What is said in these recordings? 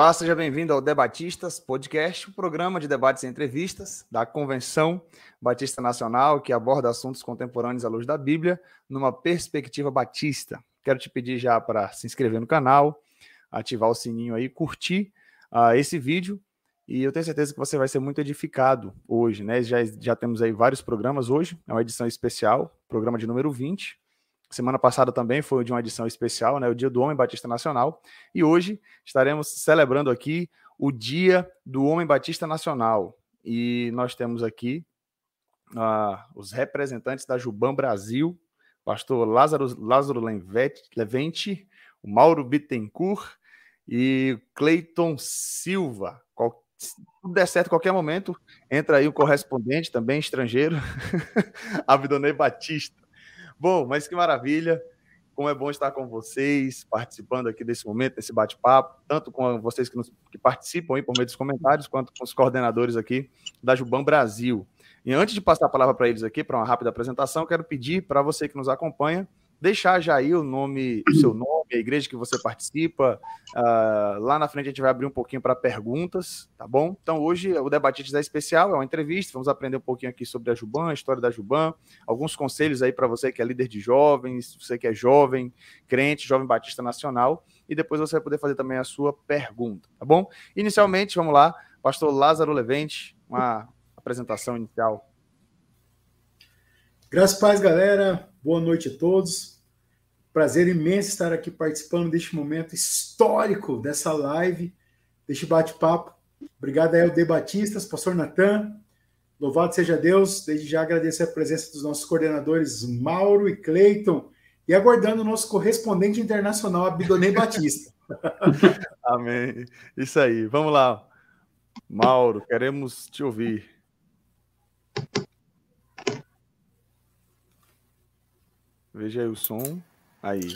Olá, seja bem-vindo ao Debatistas Podcast, o um programa de debates e entrevistas da Convenção Batista Nacional, que aborda assuntos contemporâneos à luz da Bíblia, numa perspectiva batista. Quero te pedir já para se inscrever no canal, ativar o sininho aí, curtir uh, esse vídeo, e eu tenho certeza que você vai ser muito edificado hoje, né? Já, já temos aí vários programas hoje, é uma edição especial, programa de número 20, Semana passada também foi de uma edição especial, né, o Dia do Homem Batista Nacional, e hoje estaremos celebrando aqui o Dia do Homem Batista Nacional. E nós temos aqui uh, os representantes da Juban Brasil, pastor Lázaro, Lázaro Levente, o Mauro Bittencourt e Cleiton Silva. Qual, se tudo der certo, qualquer momento, entra aí o correspondente, também estrangeiro, Abdonei Batista. Bom, mas que maravilha. Como é bom estar com vocês, participando aqui desse momento, desse bate-papo, tanto com vocês que, nos, que participam aí por meio dos comentários, quanto com os coordenadores aqui da Juban Brasil. E antes de passar a palavra para eles aqui, para uma rápida apresentação, quero pedir para você que nos acompanha, deixar já aí o nome, o seu nome, a igreja que você participa. Uh, lá na frente a gente vai abrir um pouquinho para perguntas, tá bom? Então hoje o Debatites é especial, é uma entrevista, vamos aprender um pouquinho aqui sobre a Juban, a história da Juban, alguns conselhos aí para você que é líder de jovens, você que é jovem, crente, jovem batista nacional, e depois você vai poder fazer também a sua pergunta, tá bom? Inicialmente, vamos lá, pastor Lázaro Levente, uma apresentação inicial. Graças a paz, galera. Boa noite a todos. Prazer imenso estar aqui participando deste momento histórico dessa live, deste bate-papo. Obrigado aí ao Debatistas, pastor Natan. Louvado seja Deus. Desde já agradecer a presença dos nossos coordenadores Mauro e Cleiton e aguardando o nosso correspondente internacional, Abidonei Batista. Amém. Isso aí. Vamos lá. Mauro, queremos te ouvir. Veja aí o som. Aí.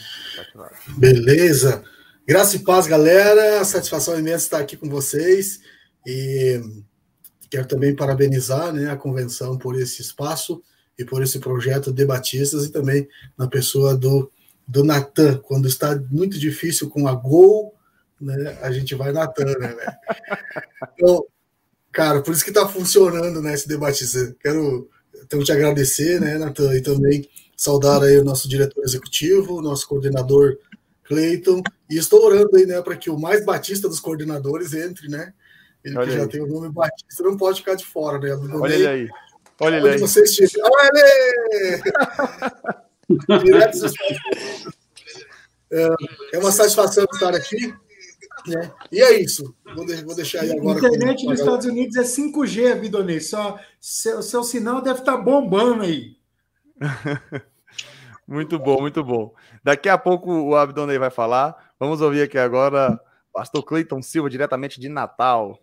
Tá Beleza. Graça e paz, galera. Satisfação imensa estar aqui com vocês. E quero também parabenizar né, a convenção por esse espaço e por esse projeto de Batistas e também na pessoa do, do Natan. Quando está muito difícil com a Gol, né, a gente vai Natan, né, né? Então, cara, por isso que está funcionando né, esse debatista. Quero então, te agradecer, né, Natan, e também saudar aí o nosso diretor executivo, o nosso coordenador Cleiton, e estou orando aí, né, para que o mais batista dos coordenadores entre, né? Ele Olha que aí. já tem o nome Batista, não pode ficar de fora, né? Olha ele aí. Olha ele aí. Você estiver. Olha ele! Direto é, é uma satisfação estar aqui. Né? E é isso. Vou, de, vou deixar aí agora. A internet nos Estados Unidos é 5G, Vidonei. Só seu, seu sinal deve estar bombando aí. muito bom, muito bom. Daqui a pouco o Abdonei vai falar. Vamos ouvir aqui agora Pastor Cleiton Silva, diretamente de Natal.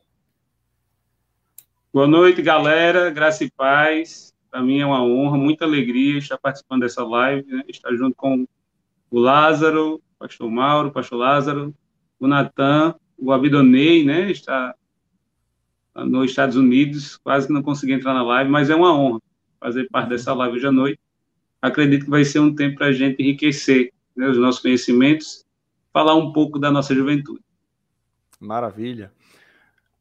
Boa noite, galera. Graça e paz. Para mim é uma honra, muita alegria estar participando dessa live, né? estar junto com o Lázaro, o pastor Mauro, o pastor Lázaro, o Natan, o Abidonei, né? Está nos Estados Unidos, quase não consegui entrar na live, mas é uma honra fazer parte dessa live hoje à noite. Acredito que vai ser um tempo para a gente enriquecer né, os nossos conhecimentos, falar um pouco da nossa juventude. Maravilha.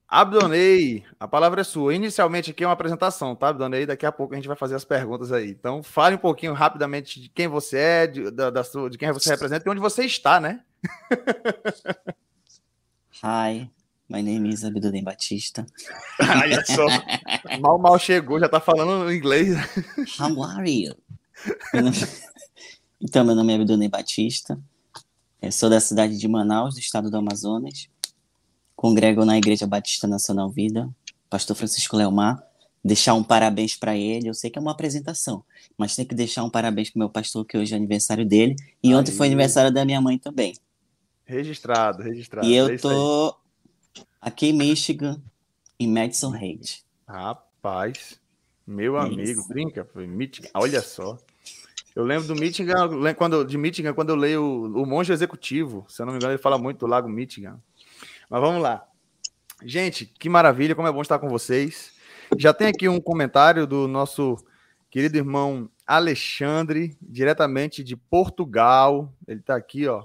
Abdonei, a palavra é sua. Inicialmente aqui é uma apresentação, tá, Abdonei? Daqui a pouco a gente vai fazer as perguntas aí. Então, fale um pouquinho rapidamente de quem você é, de, da, da sua, de quem você representa e onde você está, né? Hi, My name is Abdulem Batista. Olha só. mal, mal chegou, já tá falando inglês. How are you? Então, meu nome é Abdulem Batista. Eu sou da cidade de Manaus, do estado do Amazonas. Congrego na Igreja Batista Nacional Vida. Pastor Francisco Leomar. Deixar um parabéns para ele. Eu sei que é uma apresentação, mas tem que deixar um parabéns para meu pastor, que hoje é aniversário dele. E Aí. ontem foi aniversário da minha mãe também. Registrado, registrado. E eu é tô Aqui em Michigan, em Madison Heights. Rapaz, meu é amigo, isso. brinca, foi Michigan. Olha só. Eu lembro do Michigan, quando, de Michigan, quando eu leio o, o Monge Executivo. Se eu não me engano, ele fala muito do Lago Michigan. Mas vamos lá. Gente, que maravilha, como é bom estar com vocês. Já tem aqui um comentário do nosso querido irmão Alexandre, diretamente de Portugal. Ele está aqui, ó,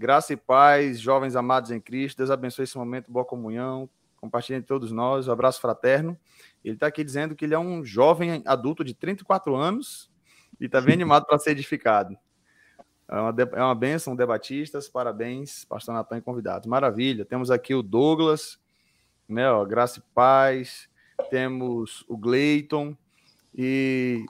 Graça e paz, jovens amados em Cristo. Deus abençoe esse momento, boa comunhão. Compartilhem todos nós. Um abraço fraterno. Ele está aqui dizendo que ele é um jovem adulto de 34 anos e está bem animado para ser edificado. É uma, é uma benção, debatistas. Parabéns, pastor Natan e convidados. Maravilha. Temos aqui o Douglas, né? Ó, Graça e paz. Temos o Gleiton. E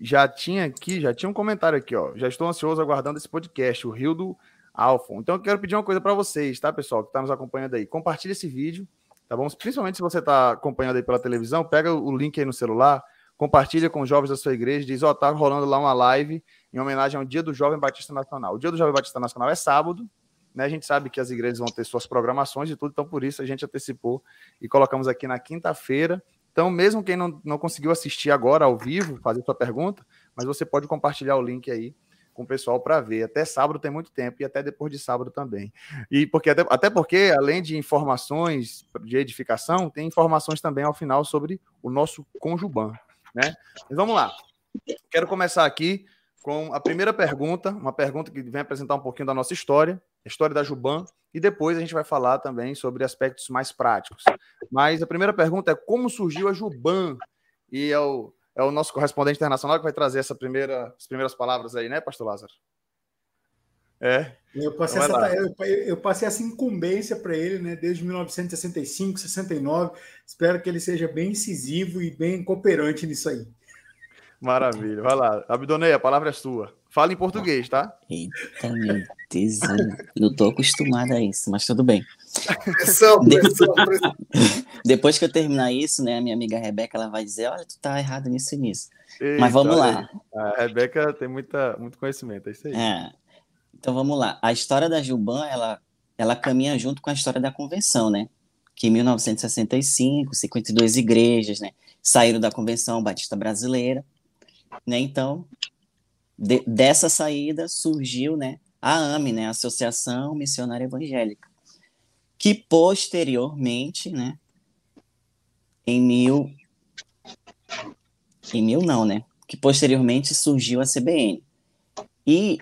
já tinha aqui, já tinha um comentário aqui, ó. Já estou ansioso aguardando esse podcast, o Rio do Alfon. Então eu quero pedir uma coisa para vocês, tá, pessoal, que está nos acompanhando aí. Compartilhe esse vídeo, tá bom? Principalmente se você está acompanhando aí pela televisão, pega o link aí no celular, compartilha com os jovens da sua igreja, diz, ó, oh, tá rolando lá uma live em homenagem ao Dia do Jovem Batista Nacional. O Dia do Jovem Batista Nacional é sábado, né? A gente sabe que as igrejas vão ter suas programações e tudo, então por isso a gente antecipou e colocamos aqui na quinta-feira. Então, mesmo quem não, não conseguiu assistir agora ao vivo, fazer sua pergunta, mas você pode compartilhar o link aí com o pessoal para ver. Até sábado tem muito tempo e até depois de sábado também. E porque até, até porque, além de informações de edificação, tem informações também ao final sobre o nosso Conjuban. Né? Mas vamos lá. Quero começar aqui com a primeira pergunta, uma pergunta que vem apresentar um pouquinho da nossa história, a história da Juban, e depois a gente vai falar também sobre aspectos mais práticos. Mas a primeira pergunta é como surgiu a Juban? E é o, é o nosso correspondente internacional que vai trazer essa primeira, as primeiras palavras aí, né, Pastor Lázaro? É. Eu passei, essa, eu, eu passei essa incumbência para ele, né, desde 1965, 69. Espero que ele seja bem incisivo e bem cooperante nisso aí. Maravilha. Vai lá. Abdonei, a palavra é sua. Fala em português, tá? Eita, meu Deus. Não tô acostumada a isso, mas tudo bem. Pressão, pressão, pressão. Depois que eu terminar isso, né, a minha amiga Rebeca, ela vai dizer, olha, tu tá errado nisso e nisso. Eita, mas vamos lá. A Rebeca tem muita, muito conhecimento, é isso aí. É. Então vamos lá. A história da Gilban, ela, ela caminha junto com a história da convenção, né? Que em 1965, 52 igrejas, né, saíram da Convenção Batista Brasileira né? Então, de, dessa saída surgiu, né, a AME, né, Associação Missionária Evangélica, que posteriormente, né, em mil, em mil não, né, que posteriormente surgiu a CBN. E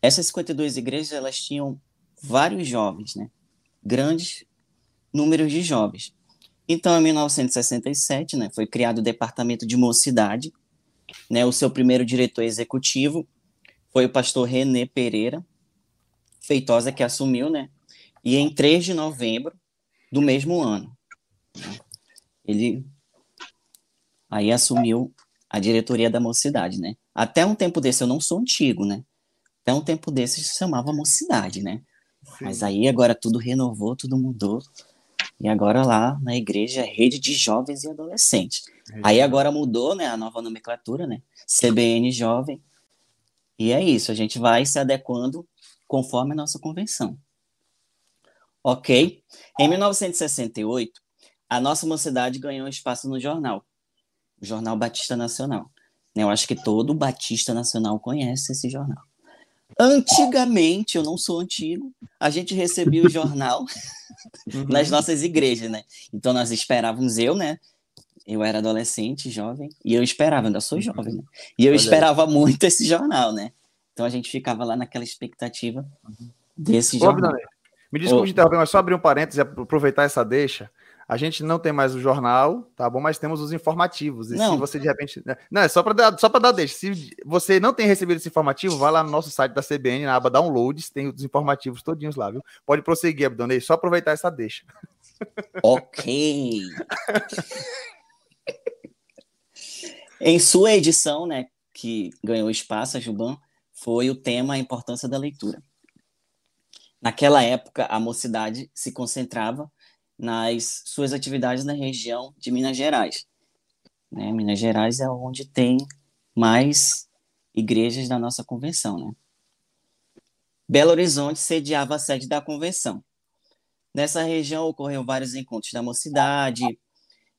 essas 52 igrejas, elas tinham vários jovens, né, grandes números de jovens. Então, em 1967, né, foi criado o Departamento de Mocidade, né, o seu primeiro diretor executivo foi o pastor René Pereira Feitosa, que assumiu, né? E em 3 de novembro do mesmo ano, ele aí assumiu a diretoria da mocidade, né? Até um tempo desse, eu não sou antigo, né? Até um tempo desse se chamava mocidade, né? Sim. Mas aí agora tudo renovou, tudo mudou. E agora lá na igreja é rede de jovens e adolescentes. É Aí agora mudou, né, a nova nomenclatura, né? CBN jovem. E é isso, a gente vai se adequando conforme a nossa convenção. Ok? Em 1968, a nossa mocidade ganhou espaço no jornal, o Jornal Batista Nacional. Eu acho que todo Batista Nacional conhece esse jornal. Antigamente, eu não sou antigo, a gente recebia o jornal uhum. nas nossas igrejas, né? Então nós esperávamos eu, né? Eu era adolescente, jovem, e eu esperava, ainda sou jovem, né? E eu Olha esperava aí. muito esse jornal, né? Então a gente ficava lá naquela expectativa desse Ô, jornal. Me desculpe interromper, mas só abrir um parênteses e aproveitar essa deixa. A gente não tem mais o jornal, tá bom? Mas temos os informativos. E não. se você de repente. Né? Não, é só para dar, só para dar deixa. Se você não tem recebido esse informativo, vai lá no nosso site da CBN, na aba Downloads, tem os informativos todinhos lá, viu? Pode prosseguir, Abdonei, só aproveitar essa deixa. Ok. em sua edição, né, que ganhou espaço, a Juban, foi o tema A Importância da Leitura. Naquela época, a mocidade se concentrava nas suas atividades na região de Minas Gerais. Né? Minas Gerais é onde tem mais igrejas da nossa convenção. Né? Belo Horizonte sediava a sede da convenção. Nessa região ocorreram vários encontros da mocidade,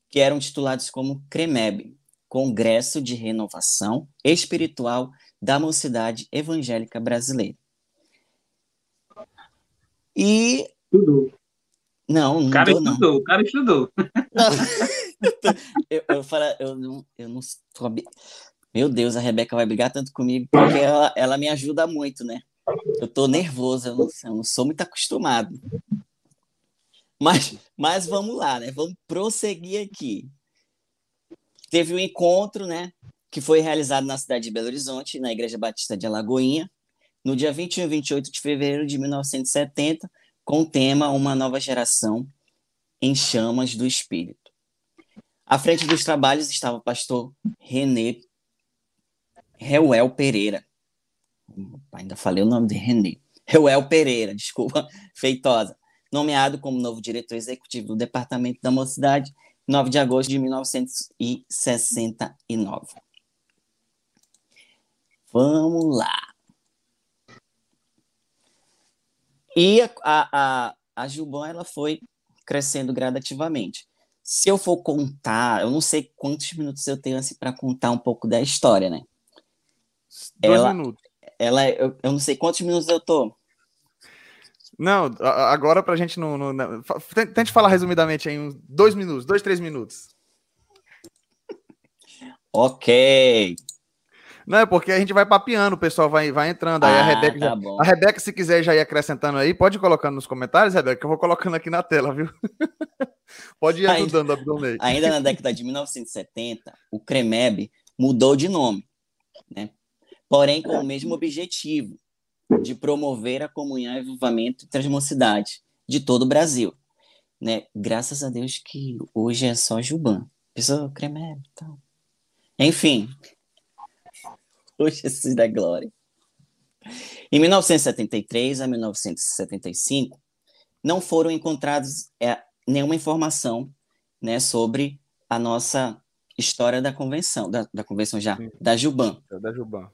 que eram titulados como CREMEB, Congresso de Renovação Espiritual da Mocidade Evangélica Brasileira. E. Não, não. O cara estudou, não. o cara estudou. eu, eu, falo, eu não, eu não tô... Meu Deus, a Rebeca vai brigar tanto comigo, porque ela, ela me ajuda muito, né? Eu tô nervoso, eu não, eu não sou muito acostumado. Mas, mas vamos lá, né? Vamos prosseguir aqui. Teve um encontro, né? Que foi realizado na cidade de Belo Horizonte, na Igreja Batista de Alagoinha, no dia 21 e 28 de fevereiro de 1970, com o tema Uma Nova Geração em Chamas do Espírito. À frente dos trabalhos estava o pastor René Reuel Pereira. Ainda falei o nome de René. Reuel Pereira, desculpa, feitosa. Nomeado como novo diretor executivo do Departamento da Mocidade, 9 de agosto de 1969. Vamos lá. E a, a, a Gilban, ela foi crescendo gradativamente. Se eu for contar, eu não sei quantos minutos eu tenho assim, para contar um pouco da história, né? Dois ela, minutos. Ela, eu, eu não sei quantos minutos eu tô. Não, agora pra gente não. não, não tente falar resumidamente em dois minutos, dois, três minutos. Ok. Não, é porque a gente vai papeando, o pessoal vai, vai entrando. Aí ah, a Rebeca, tá já, a Rebeca, se quiser já ir acrescentando aí, pode ir colocando nos comentários, Rebeca, que eu vou colocando aqui na tela, viu? pode ir Ainda- ajudando, Abdonei. Ainda na década de 1970, o CREMEB mudou de nome, né? porém com o mesmo objetivo de promover a comunhão e avivamento entre as mocidades de todo o Brasil. Né? Graças a Deus que hoje é só Juban. Pessoa CREMEB e tal. Enfim, hoje é da glória. Em 1973 a 1975, não foram encontrados é, nenhuma informação né, sobre a nossa história da convenção, da, da convenção já, Sim. da Juban. Da Juban.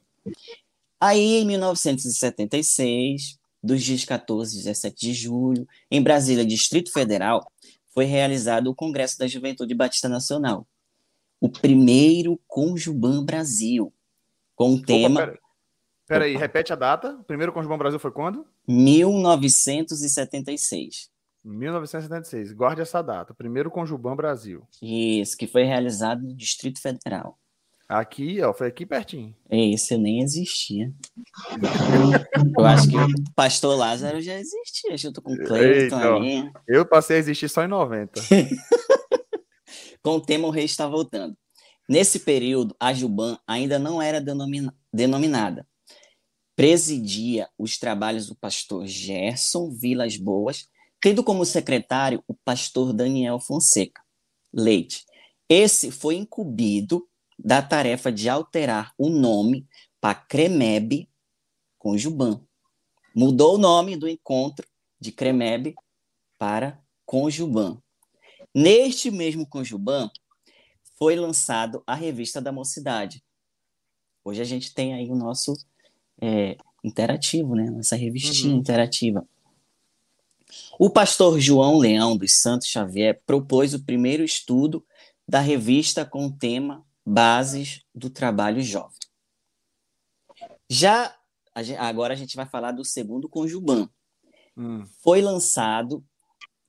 Aí, em 1976, dos dias 14 e 17 de julho, em Brasília, Distrito Federal, foi realizado o Congresso da Juventude Batista Nacional, o primeiro Conjuban Brasil, com o tema Opa, pera, aí, repete a data. O primeiro com o Juban Brasil foi quando? 1976. 1976. Guarde essa data. Primeiro com o Juban Brasil. Isso, que foi realizado no Distrito Federal. Aqui, ó, foi aqui pertinho. Esse eu nem existia. Eu acho que o pastor Lázaro já existia, junto com o Cleiton ali. Eu passei a existir só em 90. Com o tema O Rei está voltando. Nesse período, a Juban ainda não era denomina- denominada. Presidia os trabalhos do pastor Gerson Vilas Boas, tendo como secretário o pastor Daniel Fonseca Leite. Esse foi incumbido da tarefa de alterar o nome para CREMEB com Juban. Mudou o nome do encontro de CREMEB para Conjuban. Neste mesmo Conjuban, foi lançado a revista da Mocidade. Hoje a gente tem aí o nosso é, interativo, né? Nossa revistinha Uhum. interativa. O pastor João Leão dos Santos Xavier propôs o primeiro estudo da revista com o tema Bases do Trabalho Jovem. Já agora a gente vai falar do segundo Conjuban Hum. foi lançado,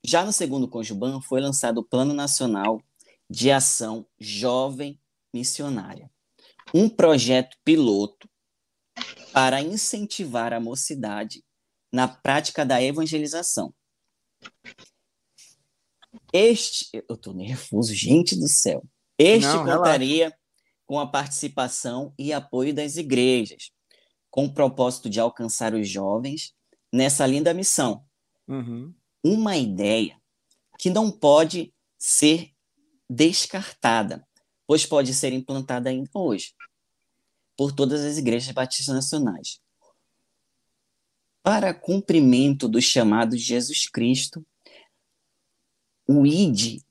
já no segundo Conjuban, foi lançado o Plano Nacional de Ação Jovem Missionária, um projeto piloto para incentivar a mocidade na prática da evangelização. Este, eu tô nervoso, gente do céu. Este Não, relaxa. contaria com a participação e apoio das igrejas, com o propósito de alcançar os jovens nessa linda missão. Uhum. Uma ideia que não pode ser descartada, pois pode ser implantada ainda hoje por todas as igrejas batistas nacionais. Para cumprimento do chamado de Jesus Cristo, o ID,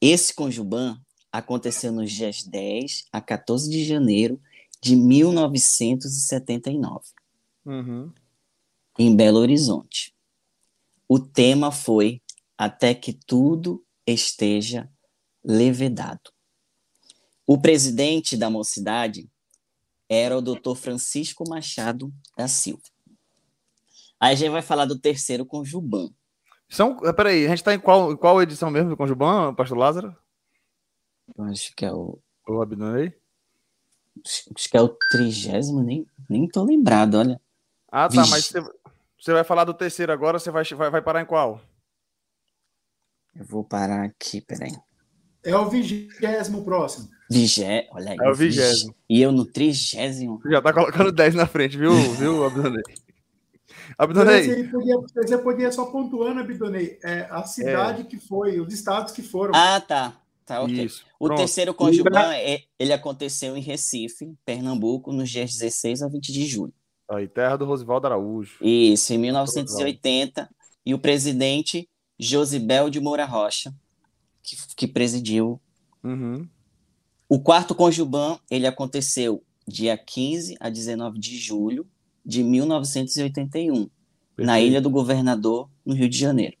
esse conjuban, aconteceu nos dias 10 a 14 de janeiro de 1979 Uhum. em Belo Horizonte. O tema foi Até que tudo esteja levedado. O presidente da mocidade era o Dr. Francisco Machado da Silva. Aí a gente vai falar do terceiro conjuban. São, eh, peraí, a gente tá em qual, em qual edição mesmo do Conjuban, Pastor Lázaro? Eu acho que é o Ou Abdonei? acho que é o trigésimo, nem nem tô lembrado, olha. Ah, tá, mas você, você vai falar do terceiro agora, você vai, vai, vai parar em qual? Eu vou parar aqui, peraí. É o vigésimo próximo. Vigé... Olha aí. É o vigésimo. E eu no trigésimo. Já tá colocando 10 na frente, viu, viu Abdonei? Abdonei. Você podia, você podia só pontuando, Abdonei, é, a cidade que foi, os estados que foram. Ah, tá. Tá, ok. Isso. O pronto. terceiro Conjuban, é, ele aconteceu em Recife, Pernambuco, nos dias 16 a 20 de julho. Aí, terra do Rosivaldo Araújo. Isso, em 1980. E o presidente Josibel de Moura Rocha, que, que presidiu. Uhum. O quarto Conjuban, ele aconteceu dia 15 a 19 de julho de 1981, na Perfeito. Ilha do Governador, no Rio de Janeiro.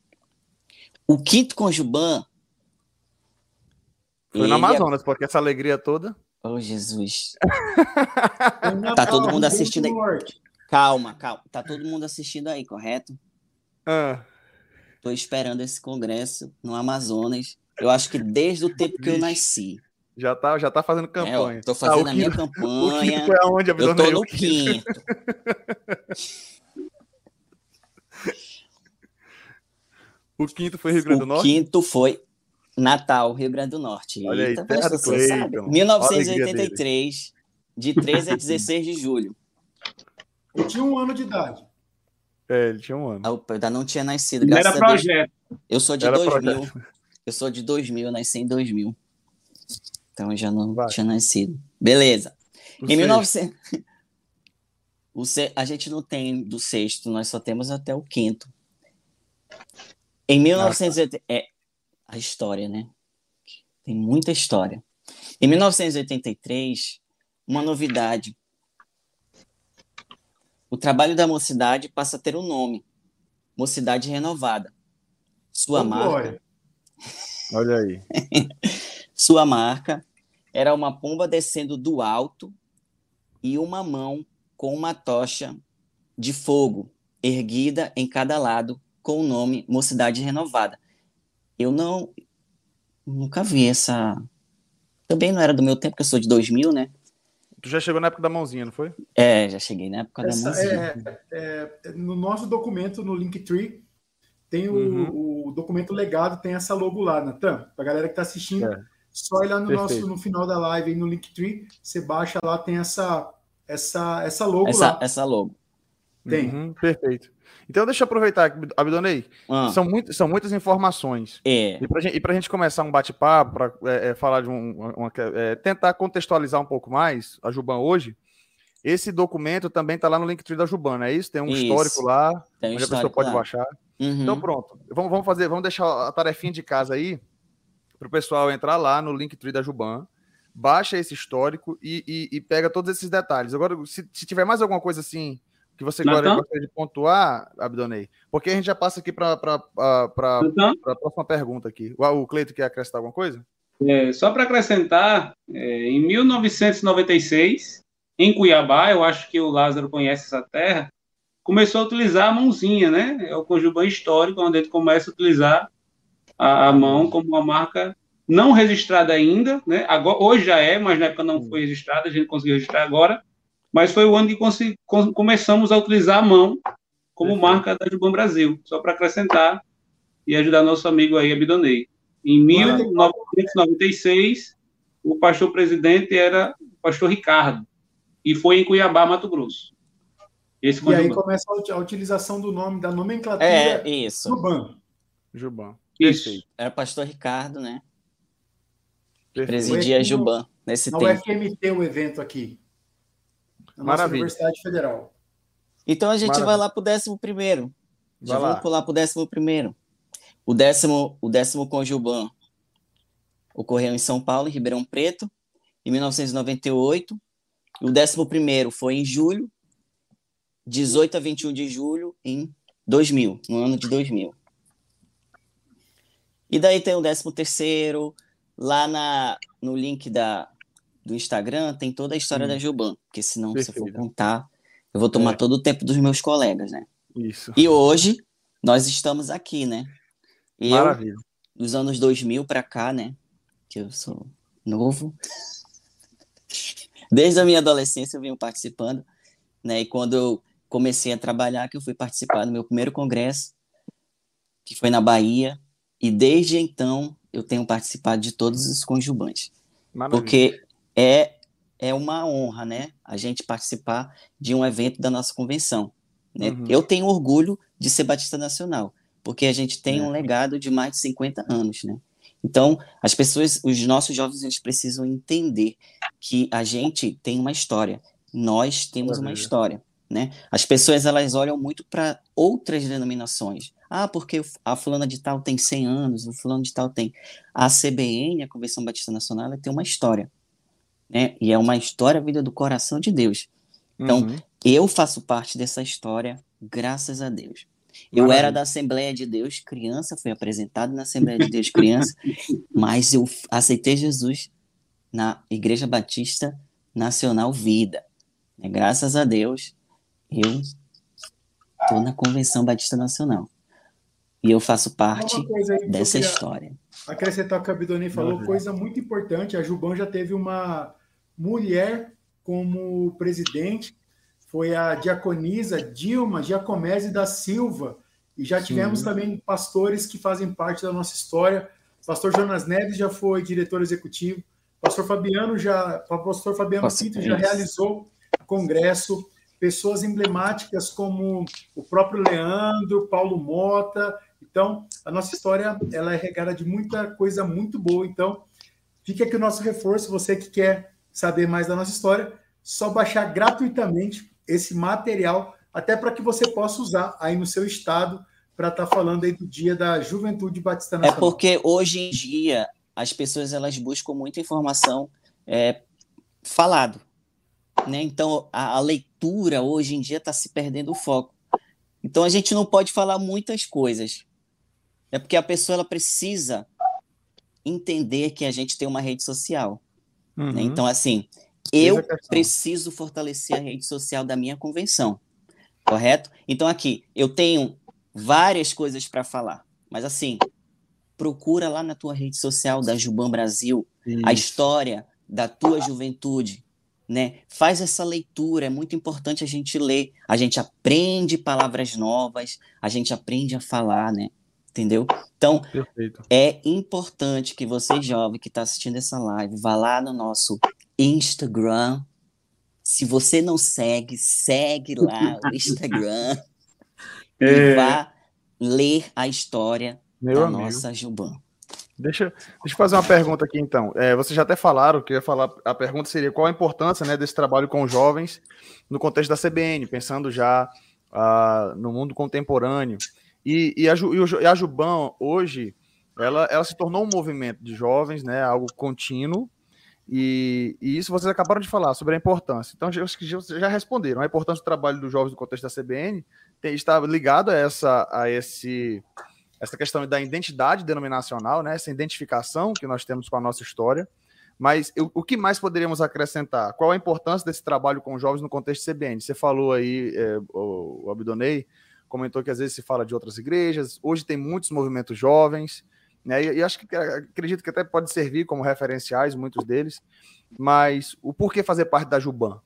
O quinto Conjuban... Foi ele no Amazonas, porque essa alegria toda. Oh, Jesus. Tá todo mundo assistindo aí. Calma, calma. Tá todo mundo assistindo aí, correto? Ah, Tô esperando esse congresso no Amazonas. Eu acho que desde o tempo que eu nasci. já, tá, já tá fazendo É, campanha. ó, tô Ah, fazendo o a minha quinto- O campanha. quinto foi aonde, Eu tô no O quinto. quinto. O quinto foi Rio Grande do O Norte? quinto foi Natal, Rio Grande do Norte. Olha aí, Eita, terra do você sabe. Cleiton. 1983, de 13 a 16 de julho. Eu tinha um ano de idade. É, ele tinha um ano. Ah, Eu ainda não tinha nascido, Não graças era a Deus. projeto. Eu sou de Era 2000. Eu sou de 2000, eu nasci em 2000. Então eu já não Vai. tinha nascido. Beleza. O Em sexto. 1900. O se- A gente não tem do sexto, nós só temos até o quinto. Em 1980. É a história, né? Tem muita história. Em 1983, uma novidade. O trabalho da mocidade passa a ter um nome: Mocidade Renovada. Sua Ô, marca. Olha aí. Sua marca era uma pomba descendo do alto e uma mão com uma tocha de fogo erguida em cada lado com o nome Mocidade Renovada. Eu não nunca vi essa. Também não era do meu tempo, porque eu sou de 2000, né? Tu já chegou na época da mãozinha, não foi? É, já cheguei na época da Essa mãozinha. é, é, no nosso documento, no Linktree, tem o, Uhum. o documento legado, tem essa logo lá, Natan. Pra galera que tá assistindo, É. só ir lá no, Perfeito. nosso, no final da live, aí no Linktree, você baixa lá, tem essa, essa, essa logo Essa, lá. essa logo. Tem. Uhum, perfeito. Então deixa eu aproveitar, Abdonei. Ah, São, muito, são muitas informações. é. E para gente, e gente começar um bate-papo, para falar de um. uma- é, tentar contextualizar um pouco mais a Juban hoje, esse documento também está lá no Linktree da Juban, não é isso? Tem um Isso. histórico lá, Tem um onde a pessoa histórico pode lá. baixar. Uhum. Então pronto. Vamos, vamos fazer, vamos deixar a tarefinha de casa aí para o pessoal entrar lá no Linktree da Juban, baixa esse histórico e, e- e pega todos esses detalhes. Agora, se, se tiver mais alguma coisa assim que você Natan? gostaria gostaria de pontuar, Abdonei, porque a gente já passa aqui para a Então, próxima pergunta aqui. O, o Cleito quer acrescentar alguma coisa? é, só para acrescentar, é, em 1996, em Cuiabá, eu acho que o Lázaro conhece essa terra, começou a utilizar a mãozinha, né? É o Conjuban histórico, onde ele começa a utilizar a, a mão como uma marca não registrada ainda, né? Agora, hoje já é, mas na época não foi registrada, a gente conseguiu registrar agora. Mas foi o ano que começamos a utilizar a mão como Perfeito. marca da Juban Brasil, só para acrescentar e ajudar nosso amigo aí, Abidonei. Em 1996, o pastor presidente era o pastor Ricardo, e foi em Cuiabá, Mato Grosso. Esse E aí começa a ut- a utilização do nome, da nomenclatura É, isso. banco. Juban. Isso. Era o pastor Ricardo, né? perfeito. Presidia Juban nesse Na tempo. UFMT o evento aqui. Na nossa Maravilha. Universidade Federal. Então a gente Maravilha. vai lá pro décimo primeiro. Já Vai lá. vamos pular pro décimo primeiro. O décimo, o décimo Conjuban ocorreu em São Paulo, em Ribeirão Preto, em 1998. O décimo primeiro foi em julho, 18 a 21 de julho, em 2000, no ano de 2000. E daí tem o décimo terceiro, lá na, no link da, do Instagram tem toda a história Hum. da Juban, porque senão se eu for Perfeito. contar, eu vou tomar É. todo o tempo dos meus colegas, né? Isso. E hoje nós estamos aqui, né? Eu, Maravilha. dos anos 2000 para cá, né? Que eu sou novo. Desde a minha adolescência eu venho participando, né? E quando eu comecei a trabalhar, que eu fui participar do meu primeiro congresso, que foi na Bahia, e desde então eu tenho participado de todos os conjubantes. Maravilha. Porque é, é uma honra, né? A gente participar de um evento da nossa convenção. Né? Uhum. Eu tenho orgulho de ser Batista Nacional, porque a gente tem é. um legado de mais de 50 anos, né? Então, as pessoas, os nossos jovens, eles precisam entender que a gente tem uma história. Nós temos uma história, né? As pessoas, elas olham muito para outras denominações. Ah, porque a fulana de tal tem 100 anos, o fulano de tal tem. A CBN, a Convenção Batista Nacional, ela tem uma história, né? E é uma história vinda do coração de Deus. Então, uhum. eu faço parte dessa história, graças a Deus. Eu era da Assembleia de Deus criança, fui apresentado na Assembleia de Deus criança, mas eu aceitei Jesus na Igreja Batista Nacional Vida. É, graças a Deus, eu estou na Convenção Batista Nacional. E eu faço parte dessa história. Acrescentar o que a Bidoni falou, coisa muito importante. A Juban já teve uma mulher como presidente foi a diaconisa Dilma Giacomese da Silva, e já tivemos Sim. também pastores que fazem parte da nossa história. pastor Jonas Neves já foi diretor executivo, pastor Fabiano já, pastor Fabiano Pinto já realizou congresso, pessoas emblemáticas como o próprio Leandro, Paulo Mota. Então, a nossa história ela é regada de muita coisa muito boa. Então, fica aqui o nosso reforço, você que quer saber mais da nossa história, só baixar gratuitamente esse material, até para que você possa usar aí no seu estado, para estar tá falando aí do Dia da Juventude Batista é Nacional. É porque hoje em dia as pessoas elas buscam muita informação é, falado, né? Então a, a leitura hoje em dia está se perdendo o foco. Então a gente não pode falar muitas coisas. É porque a pessoa ela precisa entender que a gente tem uma rede social. Né? Uhum. Né? Então assim, eu preciso fortalecer a rede social da minha convenção, correto? Então, aqui, eu tenho várias coisas para falar, mas assim, procura lá na tua rede social da Juban Brasil Isso. a história da tua juventude, né? Faz essa leitura, é muito importante a gente ler, a gente aprende palavras novas, a gente aprende a falar, né? Entendeu? Então, Perfeito. é importante que você, jovem que está assistindo essa live, vá lá no nosso Instagram. Se você não segue, segue lá o Instagram é... e vá ler a história Meu da amigo. nossa Juban. Deixa, deixa eu fazer uma pergunta aqui, então. É, vocês já até falaram, que ia falar, a pergunta seria qual a importância né, desse trabalho com jovens no contexto da CBN, pensando já uh, no mundo contemporâneo. E, e, a, e a Juban, hoje, ela, ela se tornou um movimento de jovens, né, algo contínuo, e, e, isso vocês acabaram de falar sobre a importância. Então, acho que já responderam. A importância do trabalho dos jovens no contexto da CBN tem, está ligado a essa, a esse, essa questão da identidade denominacional, né? essa identificação que nós temos com a nossa história. Mas eu, o que mais poderíamos acrescentar? Qual a importância desse trabalho com jovens no contexto CBN? Você falou aí, é, o, o Abdonei comentou que às vezes se fala de outras igrejas. Hoje tem muitos movimentos jovens. Né? E, e, acho que acredito que até pode servir como referenciais, muitos deles, mas o porquê fazer parte da Juban?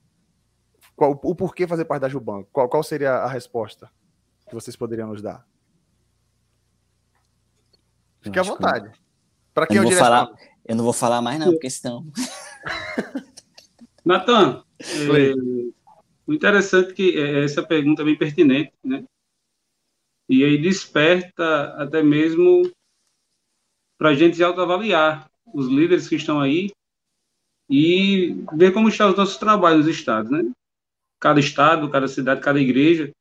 Qual, o porquê fazer parte da Juban? Qual, qual seria a resposta que vocês poderiam nos dar? Fique à vontade. Para quem eu, não vou falar, eu não vou falar mais, não, porque senão. Natan, é, o interessante é que é, essa pergunta é bem pertinente, né? E aí desperta até mesmo para a gente autoavaliar, os líderes que estão aí, e ver como estão os nossos trabalhos nos estados, né? Cada estado, cada cidade, cada igreja,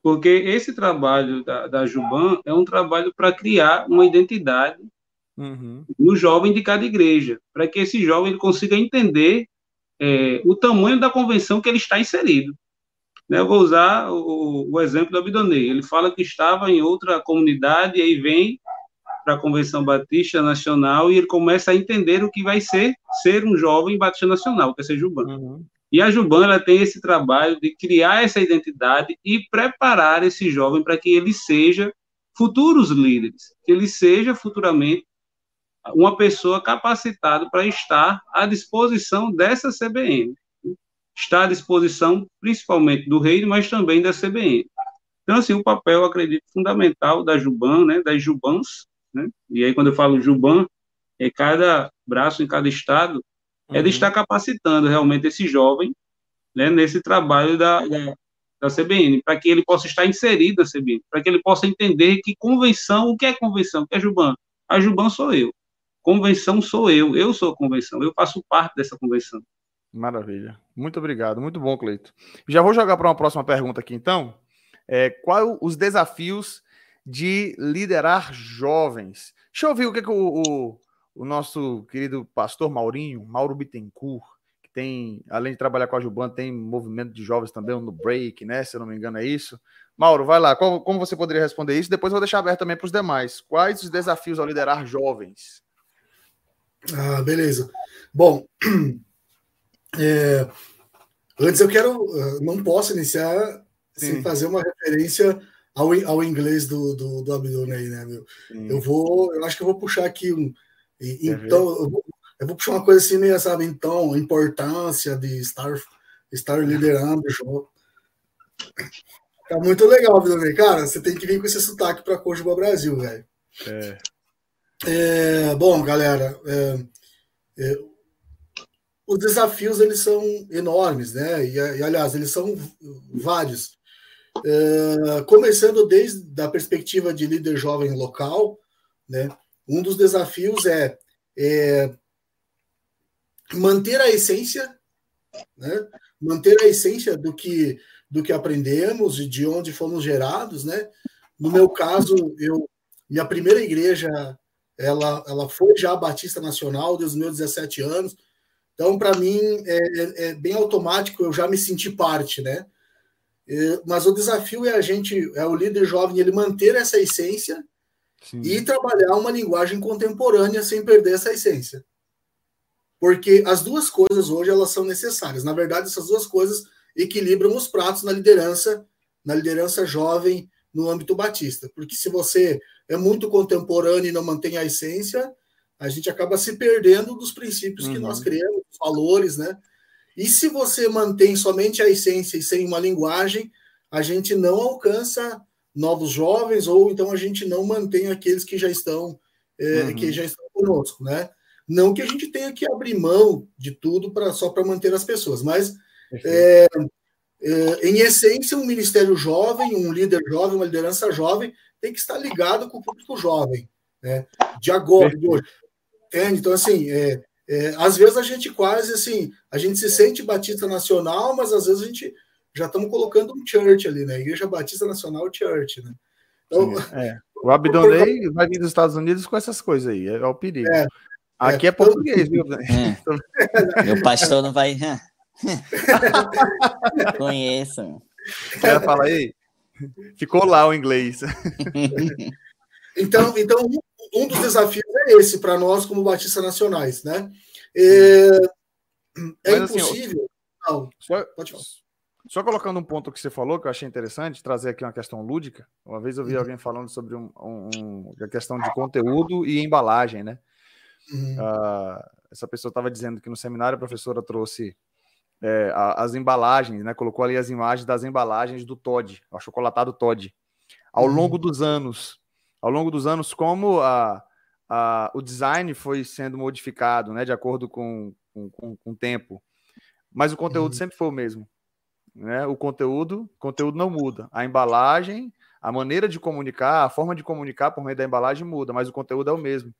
porque esse trabalho da, da Juban é um trabalho para criar uma identidade uhum. no jovem de cada igreja, para que esse jovem consiga entender é, o tamanho da convenção que ele está inserido. Né, eu vou usar o, o exemplo do Abidonei. Ele fala que estava em outra comunidade e aí vem para a Convenção Batista Nacional e ele começa a entender o que vai ser ser um jovem Batista Nacional, que é ser Juban. Uhum. E a Juban ela tem esse trabalho de criar essa identidade e preparar esse jovem para que ele seja futuros líderes, que ele seja futuramente uma pessoa capacitada para estar à disposição dessa CBN. está à disposição, principalmente do reino, mas também da CBN. Então, assim, o papel, acredito, fundamental da Juban, né, das Jubans, né, e aí quando eu falo Juban, é cada braço em cada estado, uhum. é de uhum. estar capacitando realmente esse jovem né, nesse trabalho da, da, da CBN, para que ele possa estar inserido na CBN, para que ele possa entender que convenção, o que é convenção, o que é Juban? A Juban sou eu, convenção sou eu, eu sou a convenção, eu faço parte dessa convenção. Maravilha. Muito obrigado. Muito bom, Cleito. Já vou jogar para uma próxima pergunta aqui, então. É, qual os desafios de liderar jovens? Deixa eu ouvir o que, que o, o, o, nosso querido pastor Maurinho, Mauro Bittencourt, que tem, além de trabalhar com a Juban, tem movimento de jovens também no break, né? Se eu não me engano, é isso. Mauro, vai lá. Qual, como você poderia responder isso? Depois eu vou deixar aberto também para os demais. Quais os desafios ao liderar jovens? Ah, beleza. Bom, É, antes eu quero, ah, não posso iniciar Sim. sem fazer uma referência ao, ao inglês do, do, do Abdonei, né, meu? Eu vou, eu acho que eu vou puxar aqui um. Então, eu vou, eu vou, puxar uma coisa assim, meio, sabe? Então, a importância de estar, estar liderando o jogo. Tá muito legal, Abdonei. Cara, você tem que vir com esse sotaque para Cojuba Brasil, velho. É. É, bom, galera, é, é, os desafios eles são enormes, né? E, e aliás, eles são vários. É, começando desde a perspectiva de líder jovem local, né? Um dos desafios é, é manter a essência, né? Manter a essência do que do que aprendemos e de onde fomos gerados, né? No meu caso, eu minha primeira igreja ela, ela foi já Batista Nacional desde os meus 17 anos então, para mim, é, é, é, bem automático, eu já me senti parte, né? É, mas o desafio é a gente, é o líder jovem, ele manter essa essência Sim. e trabalhar uma linguagem contemporânea sem perder essa essência. Porque as duas coisas hoje elas são necessárias. Na verdade, essas duas coisas equilibram os pratos na liderança, na liderança jovem no âmbito batista. Porque se você é muito contemporâneo e não mantém a essência, a gente acaba se perdendo dos princípios uhum. que nós uhum. criamos, dos valores, né? E se você mantém somente a essência e sem uma linguagem, a gente não alcança novos jovens ou então a gente não mantém aqueles que já estão é, uhum. que já estão conosco, né? Não que a gente tenha que abrir mão de tudo para só para manter as pessoas, mas é, é, em essência um ministério jovem, um líder jovem, uma liderança jovem tem que estar ligado com o público jovem, né? De agora, de hoje. Entende? Então, assim, é, é, às vezes a gente quase, assim, a gente se sente Batista Nacional, mas às vezes a gente já estamos colocando um church ali, né? Igreja Batista Nacional Church, né? Então, é. O Abdonei vai vir dos Estados Unidos com essas coisas aí, é, o perigo. É, Aqui é, é português, viu? É. Meu pastor não vai. Conheço. Quer falar aí? Ficou lá o inglês. Então, então um dos desafios é esse para nós como batistas nacionais, né? É, é Mas, assim, impossível. Assim, não, só, pode falar. Só colocando um ponto que você falou, que eu achei interessante, trazer aqui uma questão lúdica. Uma vez eu vi uhum. alguém falando sobre um, um, a questão de conteúdo e embalagem, né? Uhum. Uh, essa pessoa estava dizendo que no seminário a professora trouxe é, a, as embalagens, né? Colocou ali as imagens das embalagens do Todd, o achocolatado Todd. Ao uhum. longo dos anos, ao longo dos anos, como a, a, o design foi sendo modificado, né, de acordo com, com, com, com o tempo. Mas o conteúdo uhum. sempre foi o mesmo. Né? O conteúdo, conteúdo não muda. A embalagem, a maneira de comunicar, a forma de comunicar por meio da embalagem muda, mas o conteúdo é o mesmo.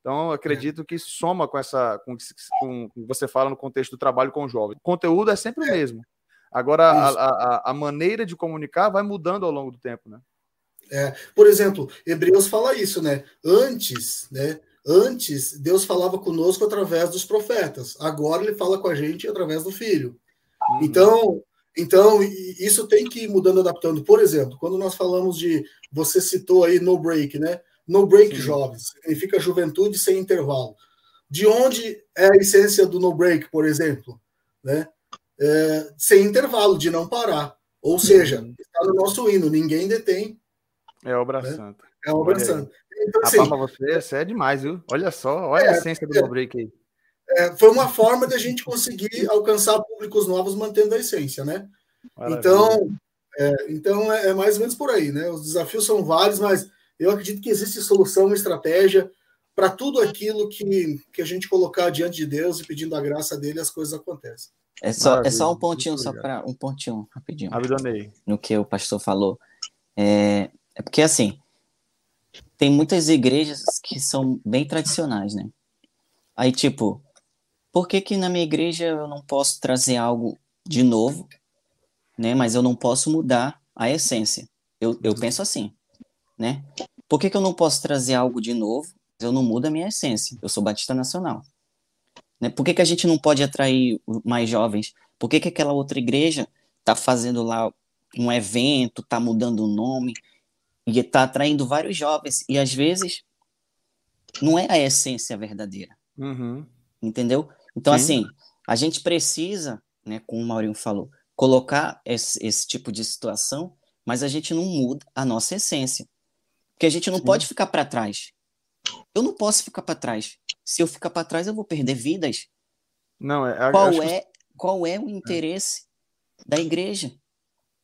Então, acredito é. que isso soma com essa, com, com, você fala no contexto do trabalho com jovens. O conteúdo é sempre o é. mesmo. Agora, a, a, a, maneira de comunicar vai mudando ao longo do tempo, né? É, por exemplo, Hebreus fala isso, né? Antes, né? Antes, Deus falava conosco através dos profetas. Agora ele fala com a gente através do Filho. Uhum. Então, então isso tem que ir mudando, adaptando. Por exemplo, quando nós falamos de, você citou aí no break, né? No break Sim. jovens significa juventude sem intervalo. De onde é a essência do no break, por exemplo, né? É, sem intervalo, de não parar. Ou seja, uhum. está no nosso hino, ninguém detém é obra né? santa. É obra santa. Então, assim, Rapaz, você, você é demais, viu? Olha só, olha é, a essência do é, break aí. é, foi uma forma de a gente conseguir alcançar públicos novos mantendo a essência, né? Maravilha. Então, é, então é, é, mais ou menos por aí, né? Os desafios são vários, mas eu acredito que existe solução, estratégia para tudo aquilo que, que a gente colocar diante de Deus e pedindo a graça dele, as coisas acontecem. É só, é só um pontinho, só para um pontinho, rapidinho. Abidonei. No que o pastor falou. É, é porque assim, tem muitas igrejas que são bem tradicionais, né? Aí, tipo, por que que na minha igreja eu não posso trazer algo de novo, né? Mas eu não posso mudar a essência. Eu, eu penso assim, né? Por que que eu não posso trazer algo de novo? Eu não mudo a minha essência. Eu sou batista nacional. Né? Por que, que a gente não pode atrair mais jovens? Por que, que aquela outra igreja está fazendo lá um evento, está mudando o nome e está atraindo vários jovens? E às vezes não é a essência verdadeira. Uhum. Entendeu? Então, Sim. assim, a gente precisa, né, como o Maurinho falou, colocar esse, esse, tipo de situação, mas a gente não muda a nossa essência. Porque a gente não Sim. pode ficar para trás. Eu não posso ficar para trás. Se eu ficar para trás, eu vou perder vidas. Não, é, qual, é, que... qual é o interesse é. da igreja?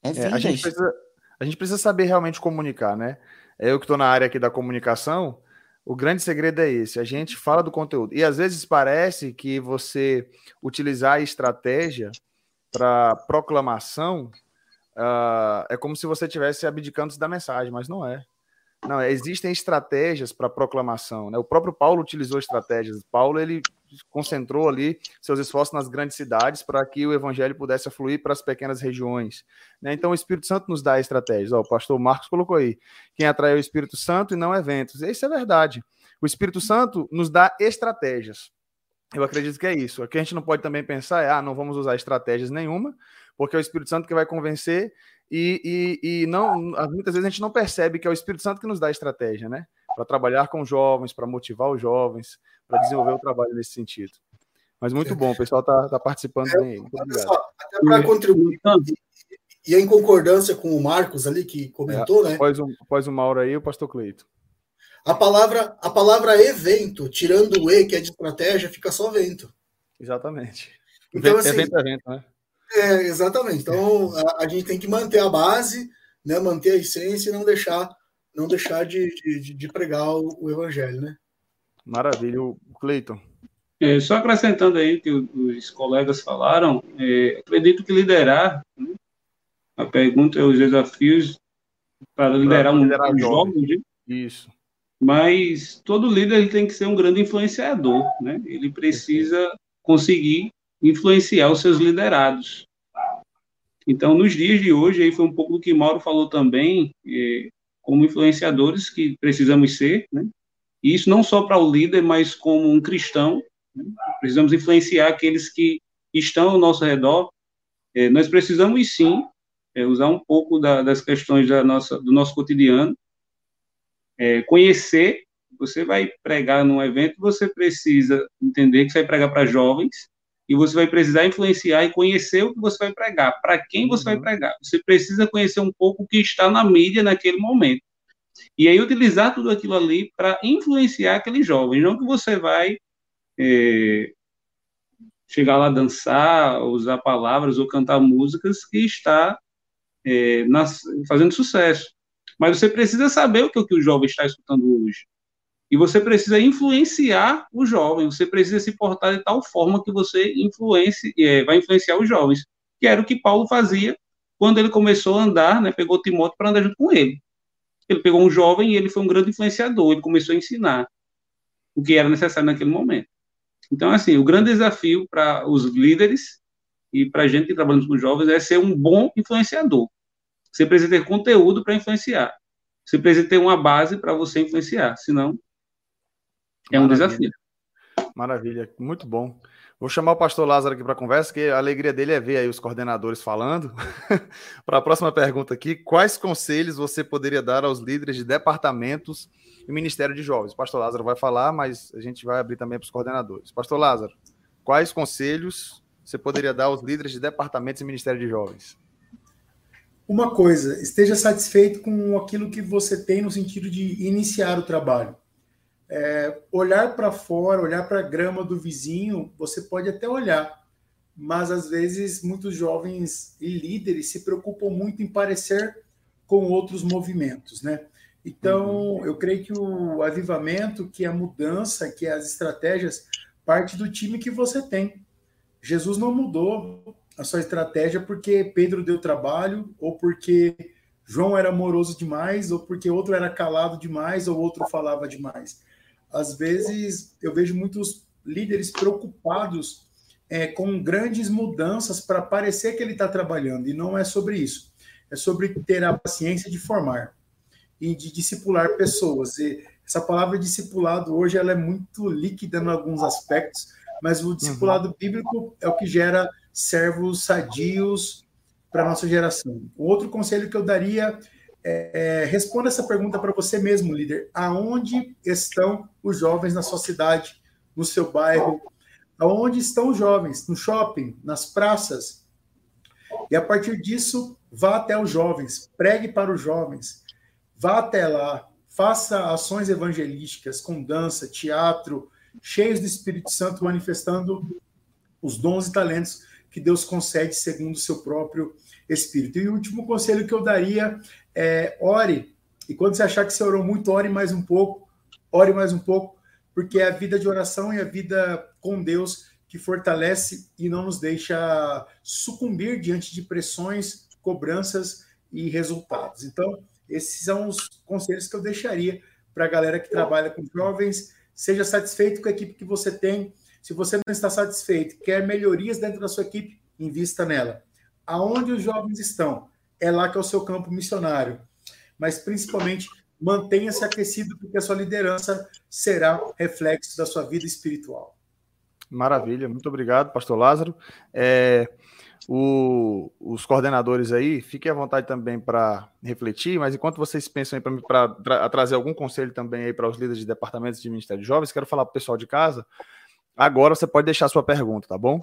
É. É, a, gente precisa, a gente precisa saber realmente comunicar, né? É eu que estou na área aqui da comunicação, o grande segredo é esse: a gente fala do conteúdo. E às vezes parece que você utilizar a estratégia para proclamação uh, é como se você estivesse abdicando da mensagem, mas não é. Não, existem estratégias para proclamação. Né? O próprio Paulo utilizou estratégias. Paulo ele concentrou ali seus esforços nas grandes cidades para que o evangelho pudesse fluir para as pequenas regiões. Né? Então o Espírito Santo nos dá estratégias. Ó, o pastor Marcos colocou aí: quem atrai o Espírito Santo e não eventos. Isso é verdade. O Espírito Santo nos dá estratégias. Eu acredito que é isso. Aqui a gente não pode também pensar, é, ah, não vamos usar estratégias nenhuma, porque é o Espírito Santo que vai convencer e, e, e não, muitas vezes a gente não percebe que é o Espírito Santo que nos dá estratégia, né? Para trabalhar com jovens, para motivar os jovens, para desenvolver o trabalho nesse sentido. Mas muito bom, o pessoal está tá participando é, bem. Muito obrigado. Até para contribuir, e em concordância com o Marcos ali, que comentou, é, né? Após o, após o Mauro aí, o pastor Cleito. A palavra, a palavra evento, tirando o E, que é de estratégia, fica só vento. Exatamente. Então, assim, evento, evento, né? É, exatamente. Então a, a, gente tem que manter a base, né, manter a essência e não deixar, não deixar de, de, de pregar o, o, evangelho, né? Maravilha, o Cleiton. É, só acrescentando aí que os colegas falaram, é, acredito que liderar, né, a pergunta é os desafios para liderar, para liderar um, um jovem, né? Isso. Mas todo líder ele tem que ser um grande influenciador, né? Ele precisa conseguir influenciar os seus liderados. Então, nos dias de hoje, aí foi um pouco do que Mauro falou também, é, como influenciadores que precisamos ser, né? E isso não só para o líder, mas como um cristão, né? precisamos influenciar aqueles que estão ao nosso redor. É, nós precisamos sim é, usar um pouco da, das questões da nossa, do nosso cotidiano, é, conhecer. Você vai pregar num evento, você precisa entender que você vai pregar para jovens, e você vai precisar influenciar e conhecer o que você vai pregar, para quem você uhum. vai pregar. Você precisa conhecer um pouco o que está na mídia naquele momento. E aí utilizar tudo aquilo ali para influenciar aquele jovem, não que você vai é, chegar lá dançar, usar palavras ou cantar músicas que está é, nas, fazendo sucesso. Mas você precisa saber o que, o que o jovem está escutando hoje. E você precisa influenciar o jovem, você precisa se portar de tal forma que você influencie, é, vai influenciar os jovens, que era o que Paulo fazia quando ele começou a andar, né, pegou Timóteo para andar junto com ele. Ele pegou um jovem e ele foi um grande influenciador, ele começou a ensinar o que era necessário naquele momento. Então, assim, o grande desafio para os líderes e para a gente que trabalha com jovens é ser um bom influenciador. Você precisa ter conteúdo para influenciar. Você precisa ter uma base para você influenciar, senão é um Maravilha. desafio. Maravilha, muito bom. Vou chamar o pastor Lázaro aqui para a conversa, que a alegria dele é ver aí os coordenadores falando. para a próxima pergunta aqui, quais conselhos você poderia dar aos líderes de departamentos e Ministério de Jovens? O pastor Lázaro vai falar, mas a gente vai abrir também para os coordenadores. Pastor Lázaro, quais conselhos você poderia dar aos líderes de departamentos e Ministério de Jovens? Uma coisa, esteja satisfeito com aquilo que você tem no sentido de iniciar o trabalho É, olhar para fora, olhar para a grama do vizinho, você pode até olhar, mas às vezes muitos jovens e líderes se preocupam muito em parecer com outros movimentos, né? Então, uhum. eu creio que o avivamento, que a mudança, que as estratégias, parte do time que você tem. Jesus não mudou a sua estratégia porque Pedro deu trabalho, ou porque João era amoroso demais, ou porque outro era calado demais, ou outro falava demais. Às vezes, eu vejo muitos líderes preocupados é, com grandes mudanças para parecer que ele está trabalhando, e não é sobre isso. É sobre ter a paciência de formar e de discipular pessoas. E essa palavra discipulado hoje ela é muito líquida em alguns aspectos, mas o discipulado uhum. bíblico é o que gera servos sadios para nossa geração. Outro conselho que eu daria é, responda essa pergunta para você mesmo, líder. Aonde estão os jovens na sua cidade, no seu bairro? Aonde estão os jovens? No shopping, nas praças? E a partir disso, vá até os jovens, pregue para os jovens, Vá até lá, faça ações evangelísticas com dança, teatro, cheios do Espírito Santo, manifestando os dons e talentos que Deus concede segundo o seu próprio Espírito. E o último conselho que eu daria é ore. E quando você achar que você orou muito, ore mais um pouco, ore mais um pouco, porque é a vida de oração e a vida com Deus que fortalece e não nos deixa sucumbir diante de pressões, cobranças e resultados. Então, esses são os conselhos que eu deixaria para a galera que trabalha com jovens. Seja satisfeito com a equipe que você tem. Se você não está satisfeito, quer melhorias dentro da sua equipe, invista nela. Aonde os jovens estão, é lá que é o seu campo missionário. Mas principalmente mantenha-se aquecido, porque a sua liderança será reflexo da sua vida espiritual. Maravilha, muito obrigado, Pastor Lázaro. É, o, os coordenadores aí, fiquem à vontade também para refletir, mas enquanto vocês pensam aí para tra trazer algum conselho também aí para os líderes de departamentos de Ministério de Jovens, quero falar para o pessoal de casa. Agora você pode deixar sua pergunta, tá bom?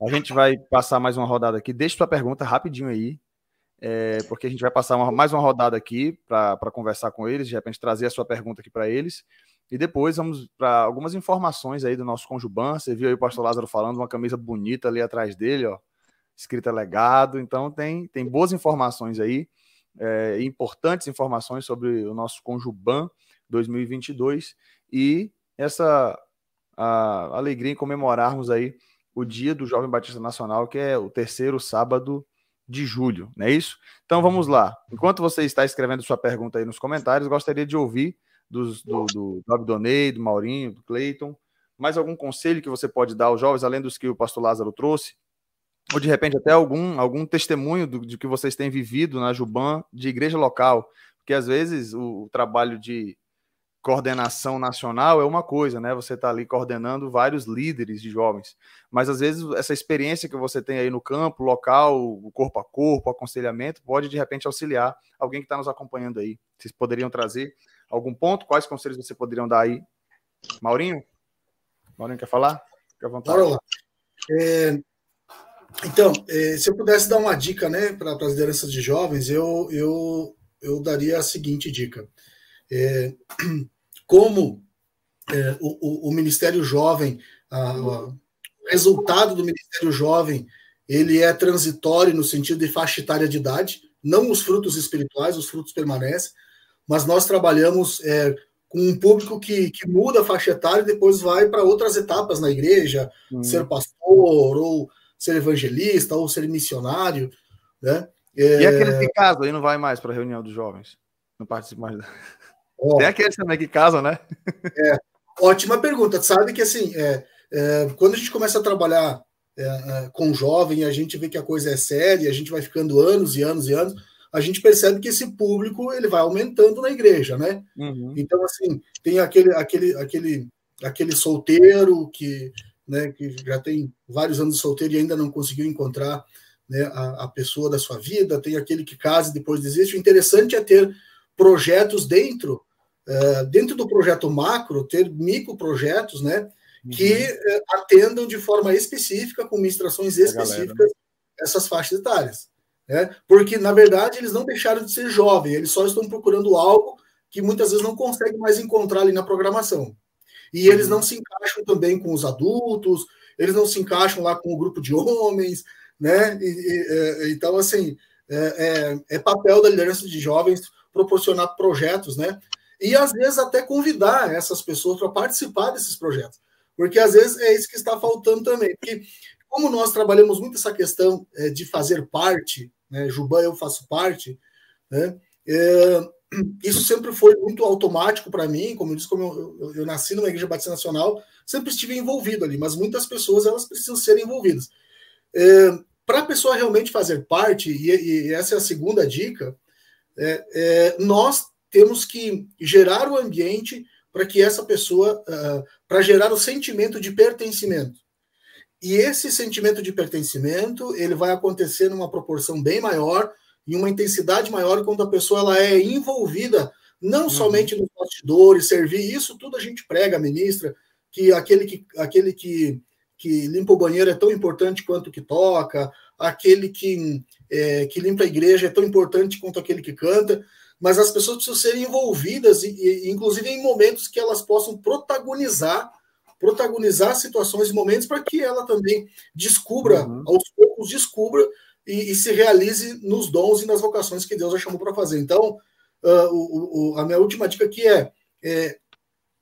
A gente vai passar mais uma rodada aqui. Deixe sua pergunta rapidinho aí, é, porque a gente vai passar uma, mais uma rodada aqui para conversar com eles, de repente trazer a sua pergunta aqui para eles. E depois vamos para algumas informações aí do nosso Conjuban. Você viu aí o pastor Lázaro falando, uma camisa bonita ali atrás dele, ó escrita legado. Então, tem, tem boas informações aí, é, importantes informações sobre o nosso Conjuban 2022 e essa a alegria em comemorarmos aí o dia do Jovem Batista Nacional, que é o terceiro sábado de julho, não é isso? Então vamos lá. Enquanto você está escrevendo sua pergunta aí nos comentários, gostaria de ouvir dos, do, do, do Abdonei, do Maurinho, do Cleiton, mais algum conselho que você pode dar aos jovens, além dos que o pastor Lázaro trouxe, ou de repente até algum, algum testemunho do, de que vocês têm vivido na Juban de igreja local, porque às vezes o, o trabalho de coordenação nacional é uma coisa, né? Você está ali coordenando vários líderes de jovens, mas às vezes essa experiência que você tem aí no campo, local, o corpo a corpo, aconselhamento, pode de repente auxiliar alguém que está nos acompanhando aí. Vocês poderiam trazer algum ponto? Quais conselhos você poderiam dar aí? Maurinho? Maurinho quer falar? Fique à vontade. Bora lá. É, então, eh, se eu pudesse dar uma dica né, para as lideranças de jovens, eu, eu, eu daria a seguinte dica. É, como é, o, o, Ministério Jovem, a, o resultado do Ministério Jovem, ele é transitório no sentido de faixa etária de idade, não os frutos espirituais, os frutos permanecem, mas nós trabalhamos é, com um público que, que muda a faixa etária e depois vai para outras etapas na igreja, hum. ser pastor ou ser evangelista ou ser missionário, né? É... E aqueles que casam aí não vai mais para a reunião dos jovens? Não participa mais. Oh. Tem aqueles também que casam, né? É, ótima pergunta. Sabe que assim, é, é, quando a gente começa a trabalhar é, é, com jovem, a gente vê que a coisa é séria, a gente vai ficando anos e anos e anos, a gente percebe que esse público ele vai aumentando na igreja, né? Uhum. Então assim tem aquele aquele aquele aquele solteiro que né, que já tem vários anos de solteiro e ainda não conseguiu encontrar né, a, a, pessoa da sua vida, tem aquele que casa e depois desiste. O interessante é ter projetos dentro, uh, dentro do projeto macro, ter microprojetos, né, que uh, atendam de forma específica, com ministrações específicas, galera, né? essas faixas etárias. Né? Porque, na verdade, eles não deixaram de ser jovens, eles só estão procurando algo que muitas vezes não conseguem mais encontrar ali na programação. E eles não se encaixam também com os adultos, eles não se encaixam lá com o grupo de homens, né? E, e, é, então, assim, é, é, é, papel da liderança de jovens proporcionar projetos, né? E às vezes até convidar essas pessoas para participar desses projetos, porque às vezes é isso que está faltando também. Porque como nós trabalhamos muito essa questão é, de fazer parte, né? Juba, eu faço parte, né? É, isso sempre foi muito automático para mim, como eu disse, como eu, eu, eu, nasci numa igreja batista nacional, sempre estive envolvido ali, mas muitas pessoas elas precisam ser envolvidas. É, para a pessoa realmente fazer parte, e, e, essa é a segunda dica, é, é, nós temos que gerar o ambiente para que essa pessoa, uh, para gerar o sentimento de pertencimento. E esse sentimento de pertencimento, ele vai acontecer numa proporção bem maior, em uma intensidade maior quando a pessoa ela é envolvida não uhum. somente nos bastidores, servir, isso tudo a gente prega, ministra, que aquele que aquele que, que limpa o banheiro é tão importante quanto que toca, aquele que, é, que limpa a igreja é tão importante quanto aquele que canta, mas as pessoas precisam ser envolvidas, e, inclusive em momentos que elas possam protagonizar protagonizar situações e momentos para que ela também descubra, uhum. aos poucos descubra e, e, se realize nos dons e nas vocações que Deus a chamou para fazer. Então, uh, o, o, a minha última dica aqui é, é,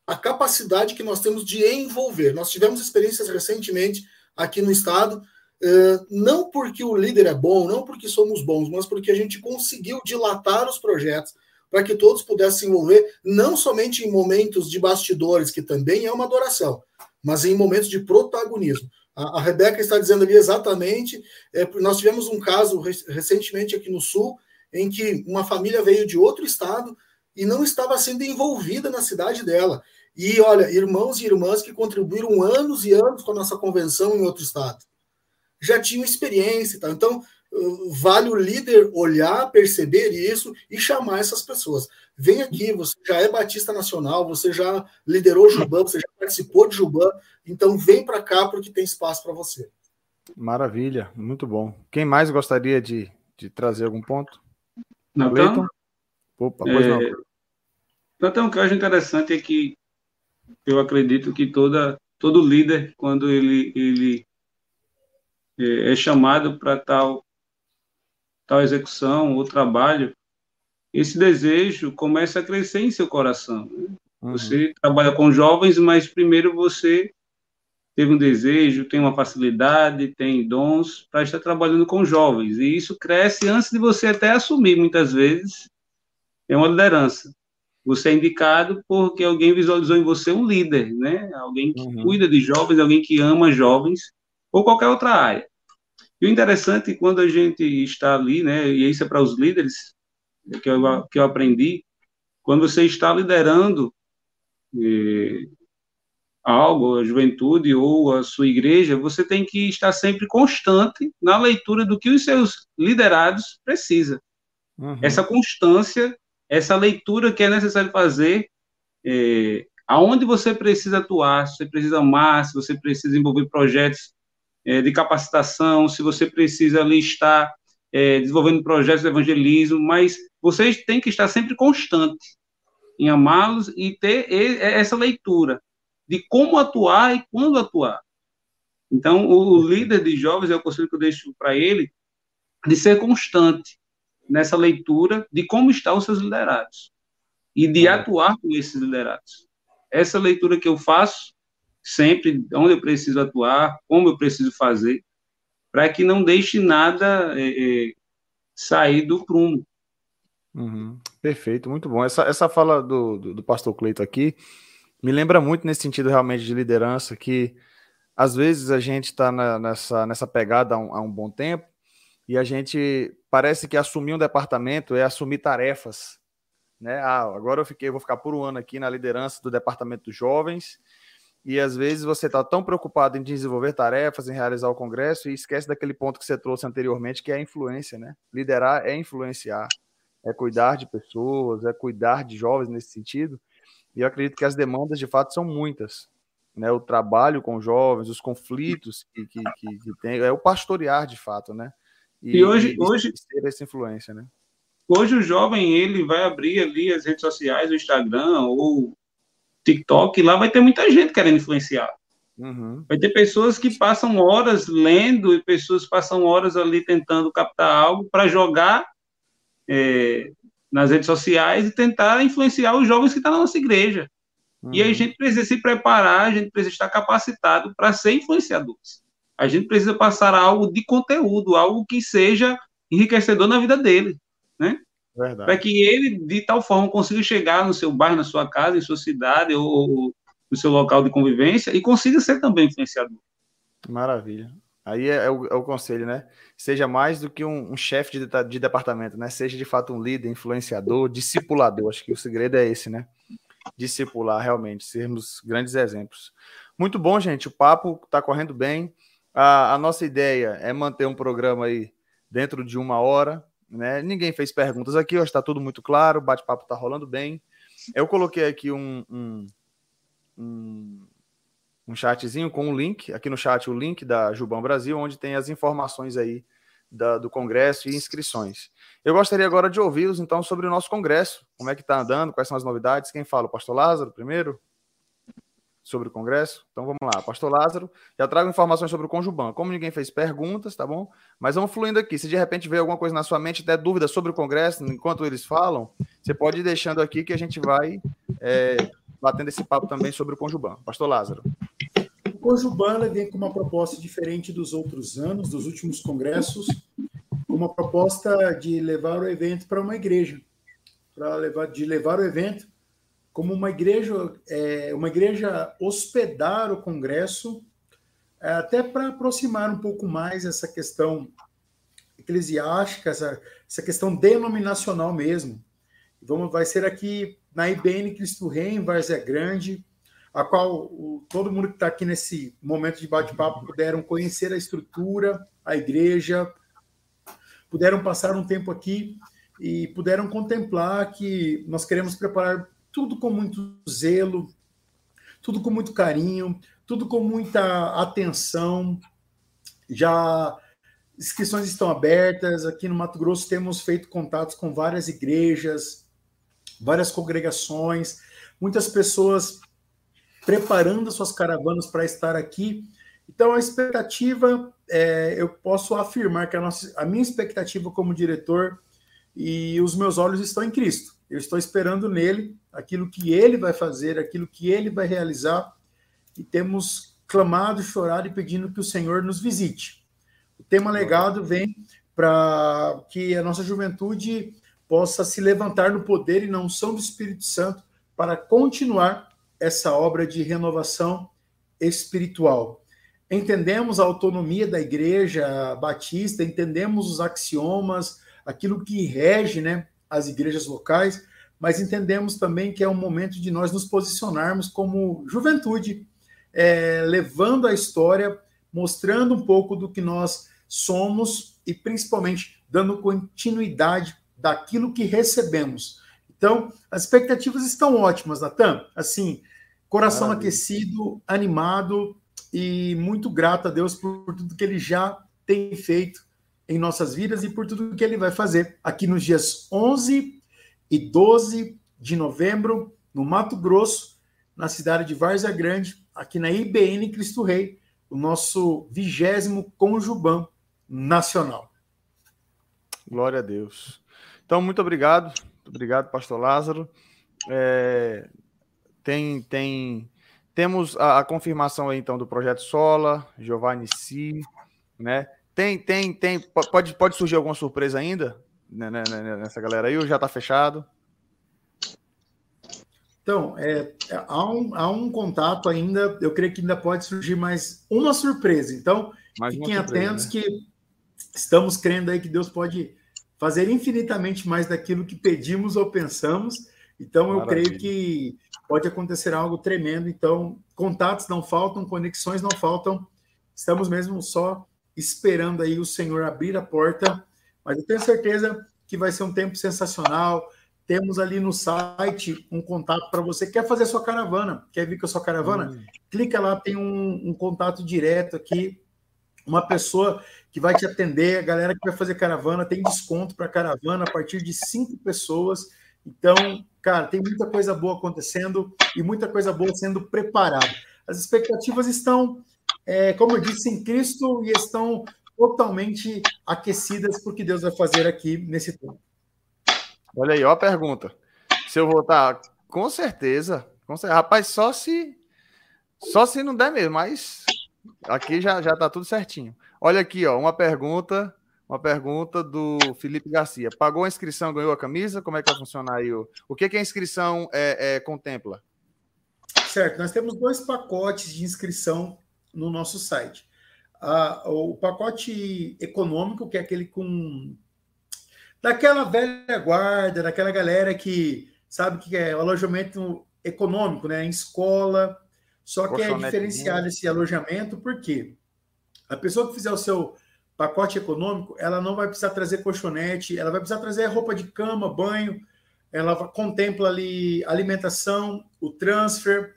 a capacidade que nós temos de envolver. Nós tivemos experiências recentemente aqui no Estado, uh, não porque o líder é bom, não porque somos bons, mas porque a gente conseguiu dilatar os projetos para que todos pudessem se envolver, não somente em momentos de bastidores, que também é uma adoração, mas em momentos de protagonismo. A, a Rebeca está dizendo ali exatamente. É, nós tivemos um caso recentemente aqui no Sul, em que uma família veio de outro estado e não estava sendo envolvida na cidade dela. E olha, irmãos e irmãs que contribuíram anos e anos com a nossa convenção em outro estado. Já tinham experiência e tal. Então, vale o líder olhar, perceber isso e chamar essas pessoas. Vem aqui, você já é Batista Nacional, você já liderou Juban, você já participou de Juban, então vem para cá porque tem espaço para você. Maravilha, muito bom. Quem mais gostaria de, de trazer algum ponto? Natan? Opa, pois é, não. Natan, o que eu acho interessante é que eu acredito que toda, todo líder, quando ele, ele é, é chamado para tal, tal execução ou trabalho, esse desejo começa a crescer em seu coração. Né? Uhum. Você trabalha com jovens, mas primeiro você teve um desejo, tem uma facilidade, tem dons para estar trabalhando com jovens. E isso cresce antes de você até assumir, muitas vezes, é uma liderança. Você é indicado porque alguém visualizou em você um líder, né? Alguém que uhum. cuida de jovens, alguém que ama jovens, ou qualquer outra área. E o interessante, é quando a gente está ali, né? E isso é para os líderes, que eu, que eu aprendi, quando você está liderando eh, algo, a juventude ou a sua igreja, você tem que estar sempre constante na leitura do que os seus liderados precisam. Uhum. Essa constância, essa leitura que é necessário fazer, é, aonde você precisa atuar, se você precisa amar, se você precisa envolver projetos é, de capacitação, se você precisa ali estar é, desenvolvendo projetos de evangelismo, mas vocês têm que estar sempre constante em amá-los e ter essa leitura de como atuar e quando atuar. Então, o líder de jovens, é o conselho que eu deixo para ele, de ser constante nessa leitura de como estão os seus liderados e de atuar com esses liderados. Essa leitura que eu faço sempre, onde eu preciso atuar, como eu preciso fazer, para que não deixe nada é, é, sair do prumo. Uhum. Perfeito, muito bom. Essa, essa fala do, do, do pastor Cleito aqui me lembra muito nesse sentido realmente de liderança, que às vezes a gente está nessa, nessa pegada há um, há um, bom tempo e a gente parece que assumir um departamento é assumir tarefas. Né? Ah, agora eu fiquei, vou ficar por um ano aqui na liderança do departamento dos jovens e às vezes você está tão preocupado em desenvolver tarefas, em realizar o congresso e esquece daquele ponto que você trouxe anteriormente, que é a influência, né? Liderar é influenciar é cuidar de pessoas, é cuidar de jovens nesse sentido. E eu acredito que as demandas, de fato, são muitas. Né? O trabalho com jovens, os conflitos que, que, que, que tem, é o pastorear, de fato, né? E, e hoje, e hoje ter essa influência, né? Hoje o jovem ele vai abrir ali as redes sociais, o Instagram ou TikTok, lá vai ter muita gente querendo influenciar. Uhum. Vai ter pessoas que passam horas lendo e pessoas passam horas ali tentando captar algo para jogar é, nas redes sociais e tentar influenciar os jovens que estão tá na nossa igreja. Uhum. E aí a gente precisa se preparar, a gente precisa estar capacitado para ser influenciadores. A gente precisa passar algo de conteúdo, algo que seja enriquecedor na vida dele, né? Para que ele, de tal forma, consiga chegar no seu bairro, na sua casa, em sua cidade ou, ou no seu local de convivência e consiga ser também influenciador. Maravilha. Aí é, é, o, é o, conselho, né? Seja mais do que um, um chefe de, de, departamento, né? Seja de fato um líder, influenciador, discipulador. Acho que o segredo é esse, né? Discipular realmente, sermos grandes exemplos. Muito bom, gente. O papo está correndo bem. A, a, nossa ideia é manter um programa aí dentro de uma hora. Né? Ninguém fez perguntas aqui, está tudo muito claro, o bate-papo está rolando bem. Eu coloquei aqui um, um, um, um chatzinho com um link, aqui no chat o link da Jubão Brasil, onde tem as informações aí da, do Congresso e inscrições. Eu gostaria agora de ouvi-los, então, sobre o nosso Congresso. Como é que está andando, quais são as novidades? Quem fala? O pastor Lázaro primeiro? Sobre o Congresso. Então vamos lá, Pastor Lázaro, já trago informações sobre o Conjuban. Como ninguém fez perguntas, tá bom? Mas vamos fluindo aqui. Se de repente veio alguma coisa na sua mente, der dúvida sobre o Congresso, enquanto eles falam, você pode ir deixando aqui que a gente vai é, batendo esse papo também sobre o Conjuban. Pastor Lázaro. O Conjuban vem com uma proposta diferente dos outros anos, dos últimos congressos, uma proposta de levar o evento para uma igreja, para levar de levar o evento como uma igreja, é, uma igreja hospedar o Congresso, é, até para aproximar um pouco mais essa questão eclesiástica, essa, essa questão denominacional mesmo. Vamos, vai ser aqui na IBN Cristo Rei, em Várzea Grande, a qual o, todo mundo que está aqui nesse momento de bate-papo puderam conhecer a estrutura, a igreja, puderam passar um tempo aqui e puderam contemplar que nós queremos preparar tudo com muito zelo, tudo com muito carinho, tudo com muita atenção. Já inscrições estão abertas. Aqui no Mato Grosso temos feito contatos com várias igrejas, várias congregações, muitas pessoas preparando suas caravanas para estar aqui. Então, a expectativa, é, eu posso afirmar que a, nossa, a minha expectativa como diretor e os meus olhos estão em Cristo. Eu estou esperando nele aquilo que ele vai fazer, aquilo que ele vai realizar, e temos clamado, chorado e pedindo que o Senhor nos visite. O tema legado vem para que a nossa juventude possa se levantar no poder e na unção do Espírito Santo para continuar essa obra de renovação espiritual. Entendemos a autonomia da igreja batista, entendemos os axiomas, aquilo que rege né, as igrejas locais, mas entendemos também que é um momento de nós nos posicionarmos como juventude, é, levando a história, mostrando um pouco do que nós somos e principalmente dando continuidade daquilo que recebemos. Então, as expectativas estão ótimas, Natan. Assim, coração Maravilha. aquecido, animado e muito grato a Deus por tudo que ele já tem feito em nossas vidas e por tudo que ele vai fazer aqui nos dias 11 e 12 de novembro, no Mato Grosso, na cidade de Várzea Grande, aqui na IBN Cristo Rei, o nosso vigésimo Conjuban Nacional. Glória a Deus. Então, muito obrigado. Muito obrigado, pastor Lázaro. É, tem, tem, temos a, a, confirmação aí, então, do projeto Sola, Giovanni Si, né? Tem, tem, tem. Pode, pode surgir alguma surpresa ainda né, né, né, nessa galera aí ou já está fechado? Então, é, há, um, há um contato ainda, eu creio que ainda pode surgir mais uma surpresa. Então, mais fiquem surpresa, atentos né? que estamos crendo aí que Deus pode fazer infinitamente mais daquilo que pedimos ou pensamos. Então, eu Maravilha. creio que pode acontecer algo tremendo. Então, contatos não faltam, conexões não faltam. Estamos mesmo só esperando aí o Senhor abrir a porta, mas eu tenho certeza que vai ser um tempo sensacional. Temos ali no site um contato para você. Quer fazer sua caravana? Quer vir com a sua caravana? Hum. Clica lá, tem um, um, contato direto aqui. Uma pessoa que vai te atender, a galera que vai fazer caravana tem desconto para caravana a partir de cinco pessoas. Então, cara, tem muita coisa boa acontecendo e muita coisa boa sendo preparada. As expectativas estão, é, como eu disse, em Cristo e estão totalmente aquecidas por que Deus vai fazer aqui nesse tempo. Olha aí, ó a pergunta. Se eu votar, com certeza, com certeza. Rapaz, só se só se não der mesmo, mas aqui já já tá tudo certinho. Olha aqui, ó, uma pergunta, uma pergunta do Felipe Garcia. Pagou a inscrição, ganhou a camisa? Como é que vai funcionar aí? O, o que, que a inscrição é, é, contempla? Certo, nós temos dois pacotes de inscrição no nosso site. Ah, o pacote econômico, que é aquele com daquela velha guarda, daquela galera que sabe que é o alojamento econômico, né? Em escola. Só que é diferenciado esse alojamento, porque a pessoa que fizer o seu pacote econômico, ela não vai precisar trazer colchonete, ela vai precisar trazer roupa de cama, banho, ela contempla ali alimentação, o transfer,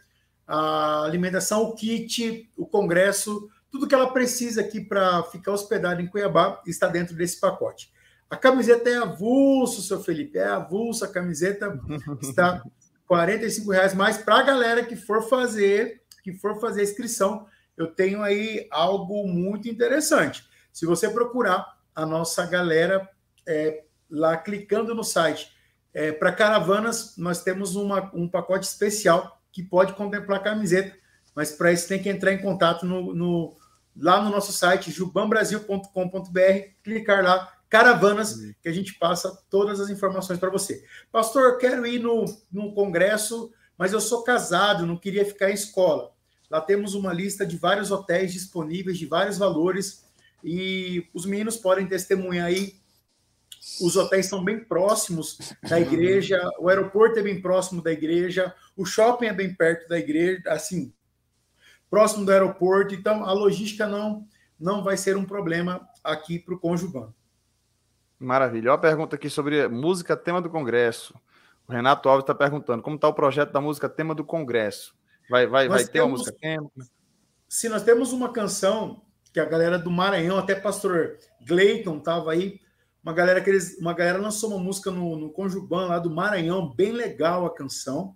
a alimentação, o kit, o congresso, tudo que ela precisa aqui para ficar hospedada em Cuiabá está dentro desse pacote. A camiseta é avulso, seu Felipe, é avulso, a camiseta está 45 reais, mas para a galera que for fazer, que for fazer a inscrição, eu tenho aí algo muito interessante. Se você procurar a nossa galera é, lá clicando no site, é, para caravanas, nós temos uma, um pacote especial que pode contemplar camiseta, mas para isso tem que entrar em contato no, no lá no nosso site, jubanbrasil.com.br, clicar lá, caravanas, uhum. que a gente passa todas as informações para você. Pastor, eu quero ir no, no congresso, mas eu sou casado, não queria ficar em escola. Lá temos uma lista de vários hotéis disponíveis, de vários valores, e os meninos podem testemunhar aí os hotéis são bem próximos da igreja, o aeroporto é bem próximo da igreja, o shopping é bem perto da igreja, assim, próximo do aeroporto, então a logística não não vai ser um problema aqui para o Conjugando. Maravilha. Uma pergunta aqui sobre música tema do Congresso. O Renato Alves está perguntando como está o projeto da música tema do Congresso. Vai, vai, vai ter temos, uma música tema? Se nós temos uma canção que a galera do Maranhão, até pastor Gleiton estava aí, uma galera que eles, uma galera lançou uma música no, no Conjuban lá do Maranhão, bem legal a canção.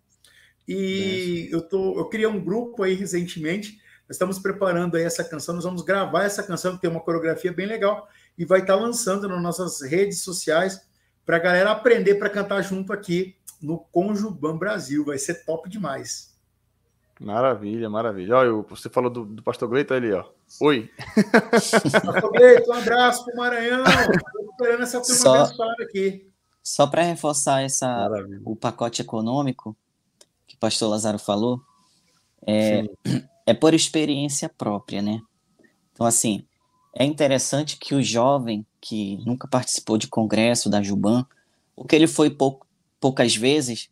E eu tô, eu criei um grupo aí recentemente. Nós estamos preparando aí essa canção, nós vamos gravar essa canção que tem uma coreografia bem legal e vai estar tá lançando nas nossas redes sociais para a galera aprender para cantar junto aqui no Conjuban Brasil. Vai ser top demais. Maravilha, maravilha. Olha, você falou do, do pastor Gleito ali, ó. Oi. Pastor Gleito, um abraço para o Maranhão. Estou esperando essa turma só, aqui. Só para reforçar essa, o pacote econômico que o pastor Lázaro falou, é, é por experiência própria, né? Então, assim, é interessante que o jovem que nunca participou de congresso da Juban, ou que ele foi pou, poucas vezes,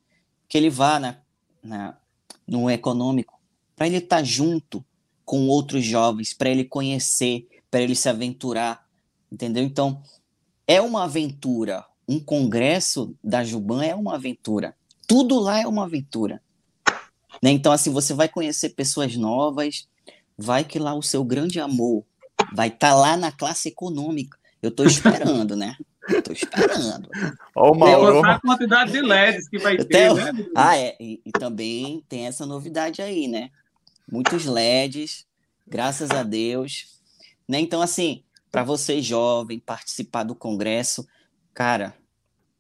que ele vá na, na no econômico, para ele estar tá junto com outros jovens, para ele conhecer, para ele se aventurar, entendeu? Então, é uma aventura. Um congresso da Juban é uma aventura. Tudo lá é uma aventura. Né? Então, assim, você vai conhecer pessoas novas, vai que lá o seu grande amor vai estar tá lá na classe econômica. Eu estou esperando, né? Tô esperando. Ó, o Mauro. a quantidade de LEDs que vai ter, né? Ah, é. E, e, também tem essa novidade aí, né? Muitos LEDs, graças a Deus. Né? Então, assim, para você jovem participar do congresso, cara,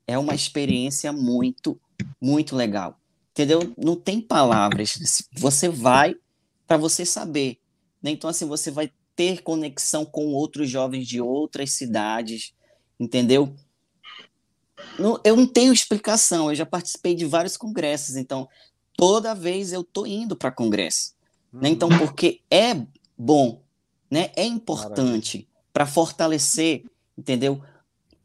é uma experiência muito, muito legal. Entendeu? Não tem palavras. Você vai para você saber. Né? Então, assim, você vai ter conexão com outros jovens de outras cidades entendeu? Não, eu não tenho explicação, eu já participei de vários congressos, então toda vez eu tô indo para congresso, uhum. né? Então porque é bom, né? É importante para fortalecer, entendeu?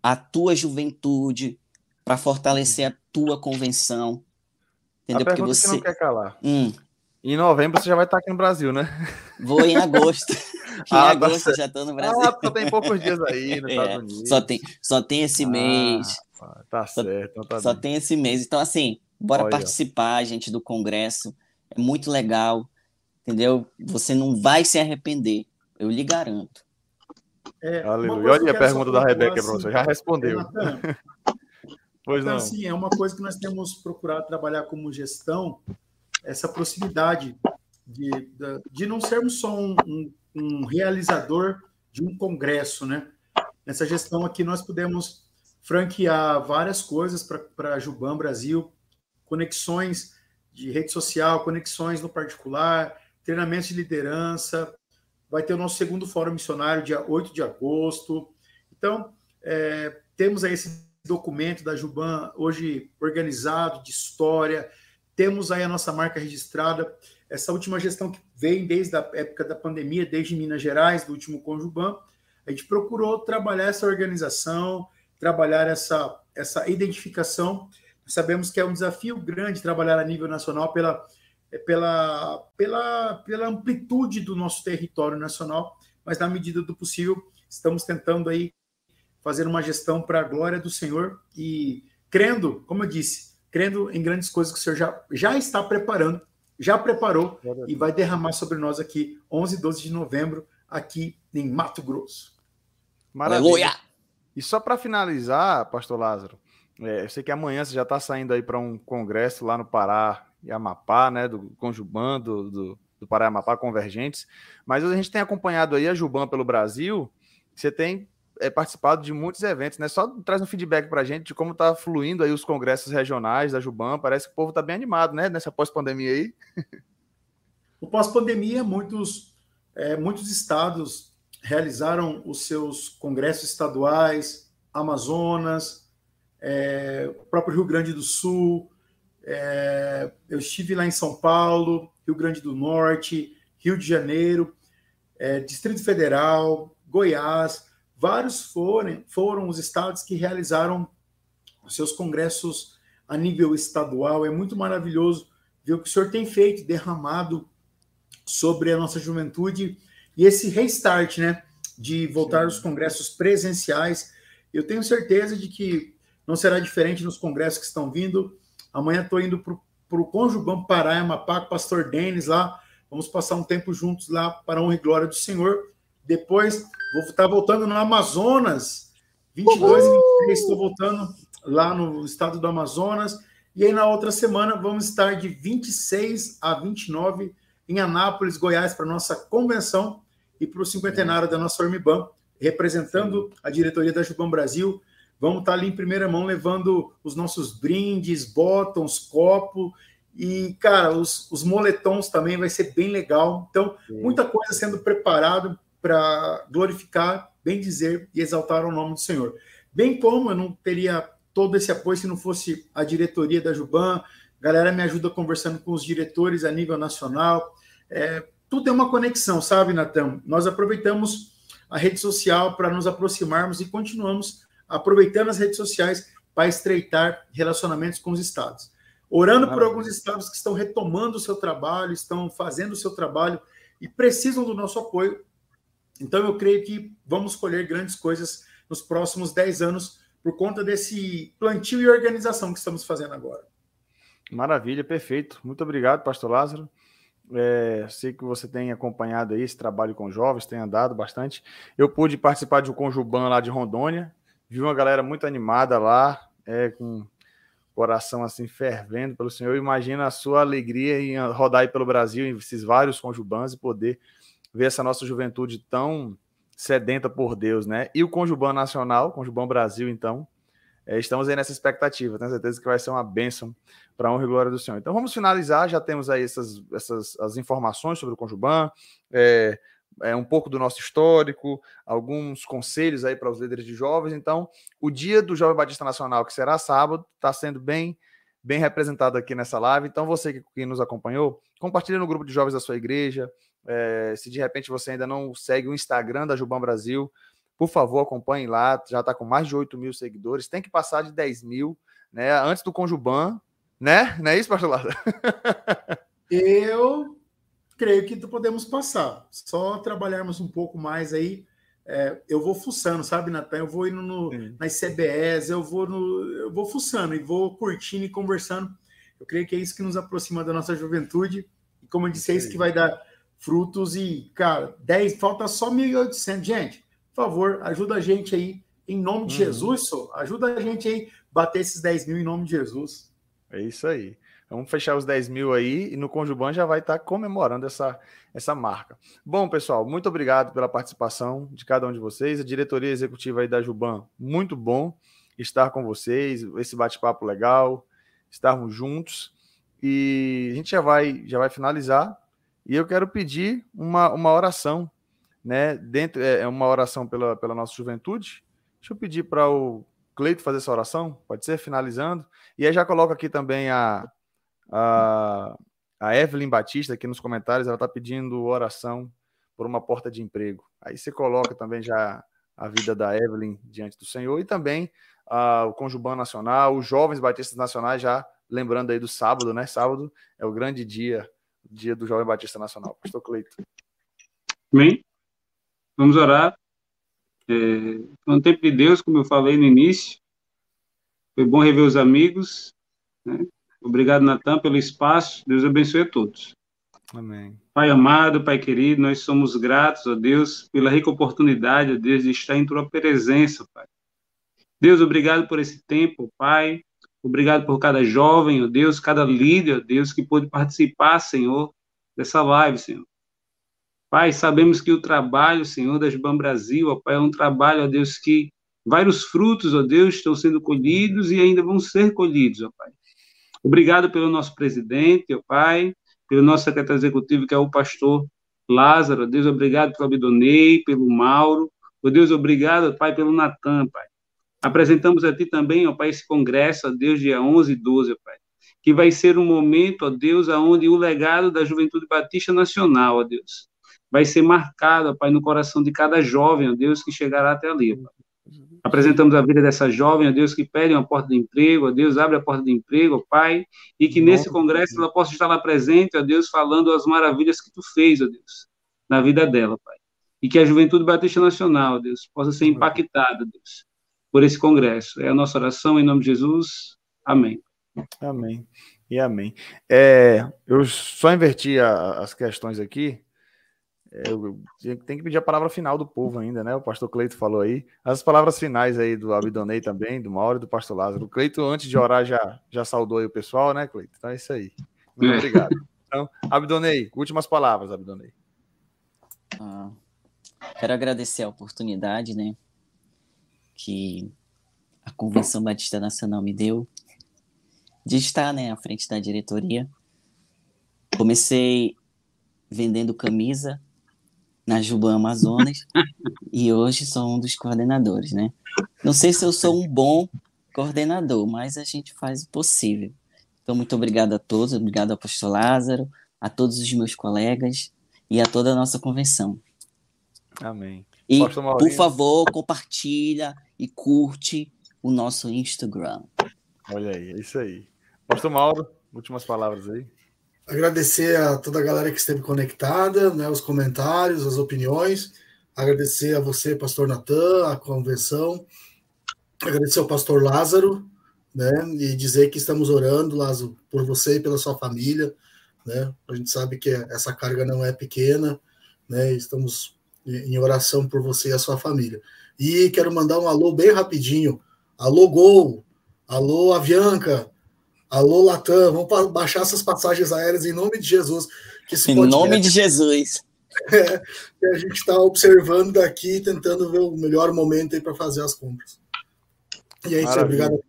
A tua juventude, para fortalecer a tua convenção, entendeu? A porque você que não quer calar. Hum. Em novembro você já vai estar aqui no Brasil, né? Vou em agosto. em ah, agosto tá já estou no Brasil. Ah, só tem poucos dias aí nos é, Estados Unidos. Só tem, só tem esse ah, mês. Tá certo. Só, tá só tem esse mês. Então, assim, bora Olha. participar, gente, do congresso. É muito legal, entendeu? Você não vai se arrepender. Eu lhe garanto. É, Aleluia. Olha a pergunta da Rebeca assim, para você. Já respondeu. Pois então, não. assim, é uma coisa que nós temos procurado trabalhar como gestão, essa proximidade de, de, de não sermos só um, um, um, realizador de um congresso, né? Nessa gestão aqui nós podemos franquear várias coisas para a Juban Brasil, conexões de rede social, conexões no particular, treinamentos de liderança, vai ter o nosso segundo fórum missionário, dia 8 de agosto. Então, é, temos aí esse documento da Juban hoje organizado, de história. Temos aí a nossa marca registrada. Essa última gestão que vem desde a época da pandemia, desde Minas Gerais, do último Conjuban, a gente procurou trabalhar essa organização, trabalhar essa, essa identificação. Sabemos que é um desafio grande trabalhar a nível nacional pela, pela, pela, pela amplitude do nosso território nacional, mas na medida do possível estamos tentando aí fazer uma gestão para a glória do Senhor e crendo, como eu disse, crendo em grandes coisas que o Senhor já, já está preparando, já preparou e vai derramar sobre nós aqui 11 e 12 de novembro, aqui em Mato Grosso. Maravilha. E só para finalizar, pastor Lázaro, é, eu sei que amanhã você já está saindo aí para um congresso lá no Pará e Amapá, né, do Conjuban, do, do, do Pará e Amapá Convergentes, mas a gente tem acompanhado aí a Juban pelo Brasil, você tem é, participado de muitos eventos, né? Só traz um feedback para a gente de como está fluindo aí os congressos regionais da Juban. Parece que o povo está bem animado, né? Nessa pós-pandemia aí. O pós-pandemia, muitos, é, muitos estados realizaram os seus congressos estaduais, Amazonas, é, o próprio Rio Grande do Sul. É, eu estive lá em São Paulo, Rio Grande do Norte, Rio de Janeiro, é, Distrito Federal, Goiás vários foram, foram os estados que realizaram os seus congressos a nível estadual. É muito maravilhoso ver o que o senhor tem feito, derramado sobre a nossa juventude e esse restart, né, de voltar aos congressos presenciais. Eu tenho certeza de que não será diferente nos congressos que estão vindo. Amanhã estou indo para o Conjubam Pará, Amapá, com o pastor Denis lá. Vamos passar um tempo juntos lá para a honra e glória do Senhor. Depois vou estar voltando no Amazonas, 22 Uhul! e 23, estou voltando lá no estado do Amazonas. E aí na outra semana vamos estar de 26 a 29 em Anápolis, Goiás, para nossa convenção e para o cinquentenário da nossa Ormiban, representando a diretoria da Juban Brasil. Vamos estar ali em primeira mão levando os nossos brindes, botões, copo e, cara, os, os moletons também vai ser bem legal. Então, muita coisa sendo preparada para glorificar, bem dizer e exaltar o nome do Senhor. Bem como eu não teria todo esse apoio se não fosse a diretoria da Juban, a galera me ajuda conversando com os diretores a nível nacional. É, tudo é uma conexão, sabe, Natan? Nós aproveitamos a rede social para nos aproximarmos e continuamos aproveitando as redes sociais para estreitar relacionamentos com os estados. Orando por alguns estados que estão retomando o seu trabalho, estão fazendo o seu trabalho e precisam do nosso apoio, então, eu creio que vamos colher grandes coisas nos próximos 10 anos por conta desse plantio e organização que estamos fazendo agora. Maravilha, perfeito. Muito obrigado, Pastor Lázaro. É, sei que você tem acompanhado aí esse trabalho com jovens, tem andado bastante. Eu pude participar de um Conjuban lá de Rondônia, vi uma galera muito animada lá, é, com coração assim fervendo pelo Senhor. Imagina a sua alegria em rodar aí pelo Brasil, em esses vários Conjubans e poder ver essa nossa juventude tão sedenta por Deus, né? E o Conjuban Nacional, Conjuban Brasil, então, é, estamos aí nessa expectativa. Tenho certeza que vai ser uma bênção para a honra e glória do Senhor. Então vamos finalizar. Já temos aí essas, essas as informações sobre o Conjuban, é, é, um pouco do nosso histórico, alguns conselhos aí para os líderes de jovens. Então, o dia do Jovem Batista Nacional, que será sábado, está sendo bem bem representado aqui nessa live. Então, você que, que nos acompanhou, compartilhe no grupo de jovens da sua igreja, é, se de repente você ainda não segue o Instagram da Juban Brasil, por favor, acompanhe lá. Já está com mais de 8 mil seguidores. Tem que passar de 10 mil, né? Antes do Conjuban, né? Não é isso, pastor Lázaro? Eu creio que podemos passar. Só trabalharmos um pouco mais aí. É, eu vou fuçando, sabe, Natan? Eu vou indo no, nas CBS, eu vou no, eu vou fuçando e vou curtindo e conversando. Eu creio que é isso que nos aproxima da nossa juventude. E como eu disse, é isso que vai dar frutos e, cara, 10, falta só 1.800. Gente, por favor, ajuda a gente aí Em nome de uhum. Jesus. Ajuda a gente aí bater esses 10 mil em nome de Jesus. É isso aí. Vamos fechar os 10 mil aí e no Conjuban já vai estar comemorando essa, essa marca. Bom, pessoal, muito obrigado pela participação de cada um de vocês. A diretoria executiva aí da Juban, muito bom estar com vocês, esse bate-papo legal, estarmos juntos. E a gente já vai, já vai finalizar. E eu quero pedir uma, uma oração, né? Dentro, é, é uma oração pela, pela nossa juventude. Deixa eu pedir para o Cleito fazer essa oração, pode ser? Finalizando. E aí já coloca aqui também a, a, a Evelyn Batista aqui nos comentários, ela está pedindo oração por uma porta de emprego. Aí você coloca também já a vida da Evelyn diante do Senhor e também o Conjuban Nacional, os Jovens Batistas Nacionais, já lembrando aí do sábado, né? Sábado é o grande dia, dia do Jovem Batista Nacional. Pastor Cleito. Amém. Vamos orar. É, no tempo de Deus, como eu falei no início, foi bom rever os amigos, né? Obrigado, Natan, pelo espaço. Deus abençoe a todos. Amém. Pai amado, Pai querido, nós somos gratos, ó Deus, pela rica oportunidade, ó Deus, de estar em Tua presença, Pai. Deus, obrigado por esse tempo, Pai. Obrigado por cada jovem, ó Deus, cada líder, ó Deus, que pôde participar, Senhor, dessa live, Senhor. Pai, sabemos que o trabalho, Senhor, da Juban Brasil, ó Pai, é um trabalho, ó Deus, que vários frutos, ó Deus, estão sendo colhidos e ainda vão ser colhidos, ó Pai. Obrigado pelo nosso presidente, ó Pai, pelo nosso secretário executivo, que é o pastor Lázaro. Deus, obrigado pelo Abidonei, pelo Mauro. Ó Deus, obrigado, Pai, pelo Natan, Pai. Apresentamos a Ti também, ó Pai, esse congresso, ó Deus, dia 11 e 12, ó Pai. Que vai ser um momento, ó Deus, aonde o legado da Juventude Batista Nacional, ó Deus, vai ser marcado, ó Pai, no coração de cada jovem, ó Deus, que chegará até ali, ó Pai. Apresentamos a vida dessa jovem, ó Deus, que pede uma porta de emprego, ó Deus, abre a porta de emprego, ó Pai, e que nesse congresso ela possa estar lá presente, ó Deus, falando as maravilhas que tu fez, ó Deus, na vida dela, Pai. E que a Juventude Batista Nacional, ó Deus, possa ser impactada, Deus, por esse congresso. É a nossa oração em nome de Jesus. Amém. Amém. E amém. É, eu só inverti a, as questões aqui, eu tenho que pedir a palavra final do povo ainda, né? O pastor Cleito falou aí. As palavras finais aí do Abidonei também, do Mauro e do pastor Lázaro. O Cleito, antes de orar, já, já saudou aí o pessoal, né, Cleito? Então é isso aí. Muito é. obrigado. Então, Abidonei, últimas palavras, Abidonei. Ah, quero agradecer a oportunidade, né? Que a Convenção Batista Nacional me deu de estar né, à frente da diretoria. Comecei vendendo camisa na Juba Amazonas e hoje sou um dos coordenadores, né? Não sei se eu sou um bom coordenador, mas a gente faz o possível. Então, muito obrigado a todos, obrigado ao pastor Lázaro, a todos os meus colegas e a toda a nossa convenção. Amém. E, por favor, compartilha e curte o nosso Instagram. Olha aí, é isso aí. Pastor Mauro, últimas palavras aí. Agradecer a toda a galera que esteve conectada, né, os comentários, as opiniões. Agradecer a você, pastor Natan, a convenção. Agradecer ao pastor Lázaro, né, e dizer que estamos orando, Lázaro, por você e pela sua família, né? A gente sabe que essa carga não é pequena, né? Estamos em oração por você e a sua família. E quero mandar um alô bem rapidinho. Alô Gol, alô Avianca, Alô, Latam, vamos baixar essas passagens aéreas em nome de Jesus. Que em nome de Jesus. É, que a gente está observando daqui, tentando ver o melhor momento aí para fazer as compras. E é isso aí, obrigado.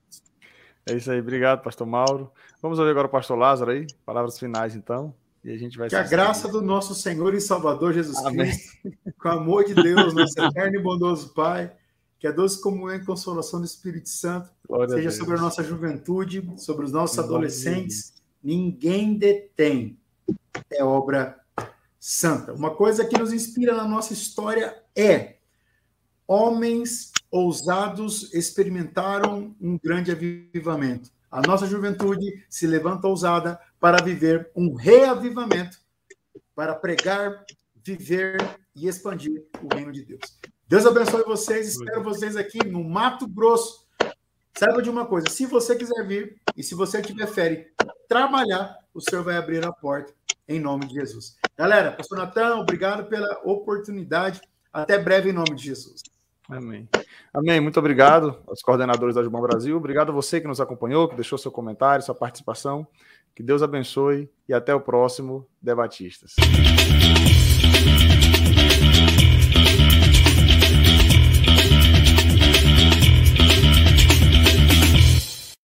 É isso aí, obrigado, pastor Mauro. Vamos ouvir agora o pastor Lázaro aí, palavras finais então. E a gente vai Que a graça do nosso Senhor e Salvador Jesus Amém. Cristo, com o amor de Deus, nosso eterno e bondoso Pai, que a doce comunhão e consolação do Espírito Santo Glória seja a sobre a nossa juventude, sobre os nossos Glória adolescentes. Ninguém detém. É obra santa. Uma coisa que nos inspira na nossa história é homens ousados experimentaram um grande avivamento. A nossa juventude se levanta ousada para viver um reavivamento, para pregar, viver e expandir o reino de Deus. Deus abençoe vocês. Espero vocês aqui no Mato Grosso. Saiba de uma coisa: se você quiser vir e se você tiver férias trabalhar, o Senhor vai abrir a porta em nome de Jesus. Galera, Pastor Natan, obrigado pela oportunidade. Até breve em nome de Jesus. Amém. Amém. Muito obrigado aos coordenadores da Jubão Brasil. Obrigado a você que nos acompanhou, que deixou seu comentário, sua participação. Que Deus abençoe e até o próximo Debatistas.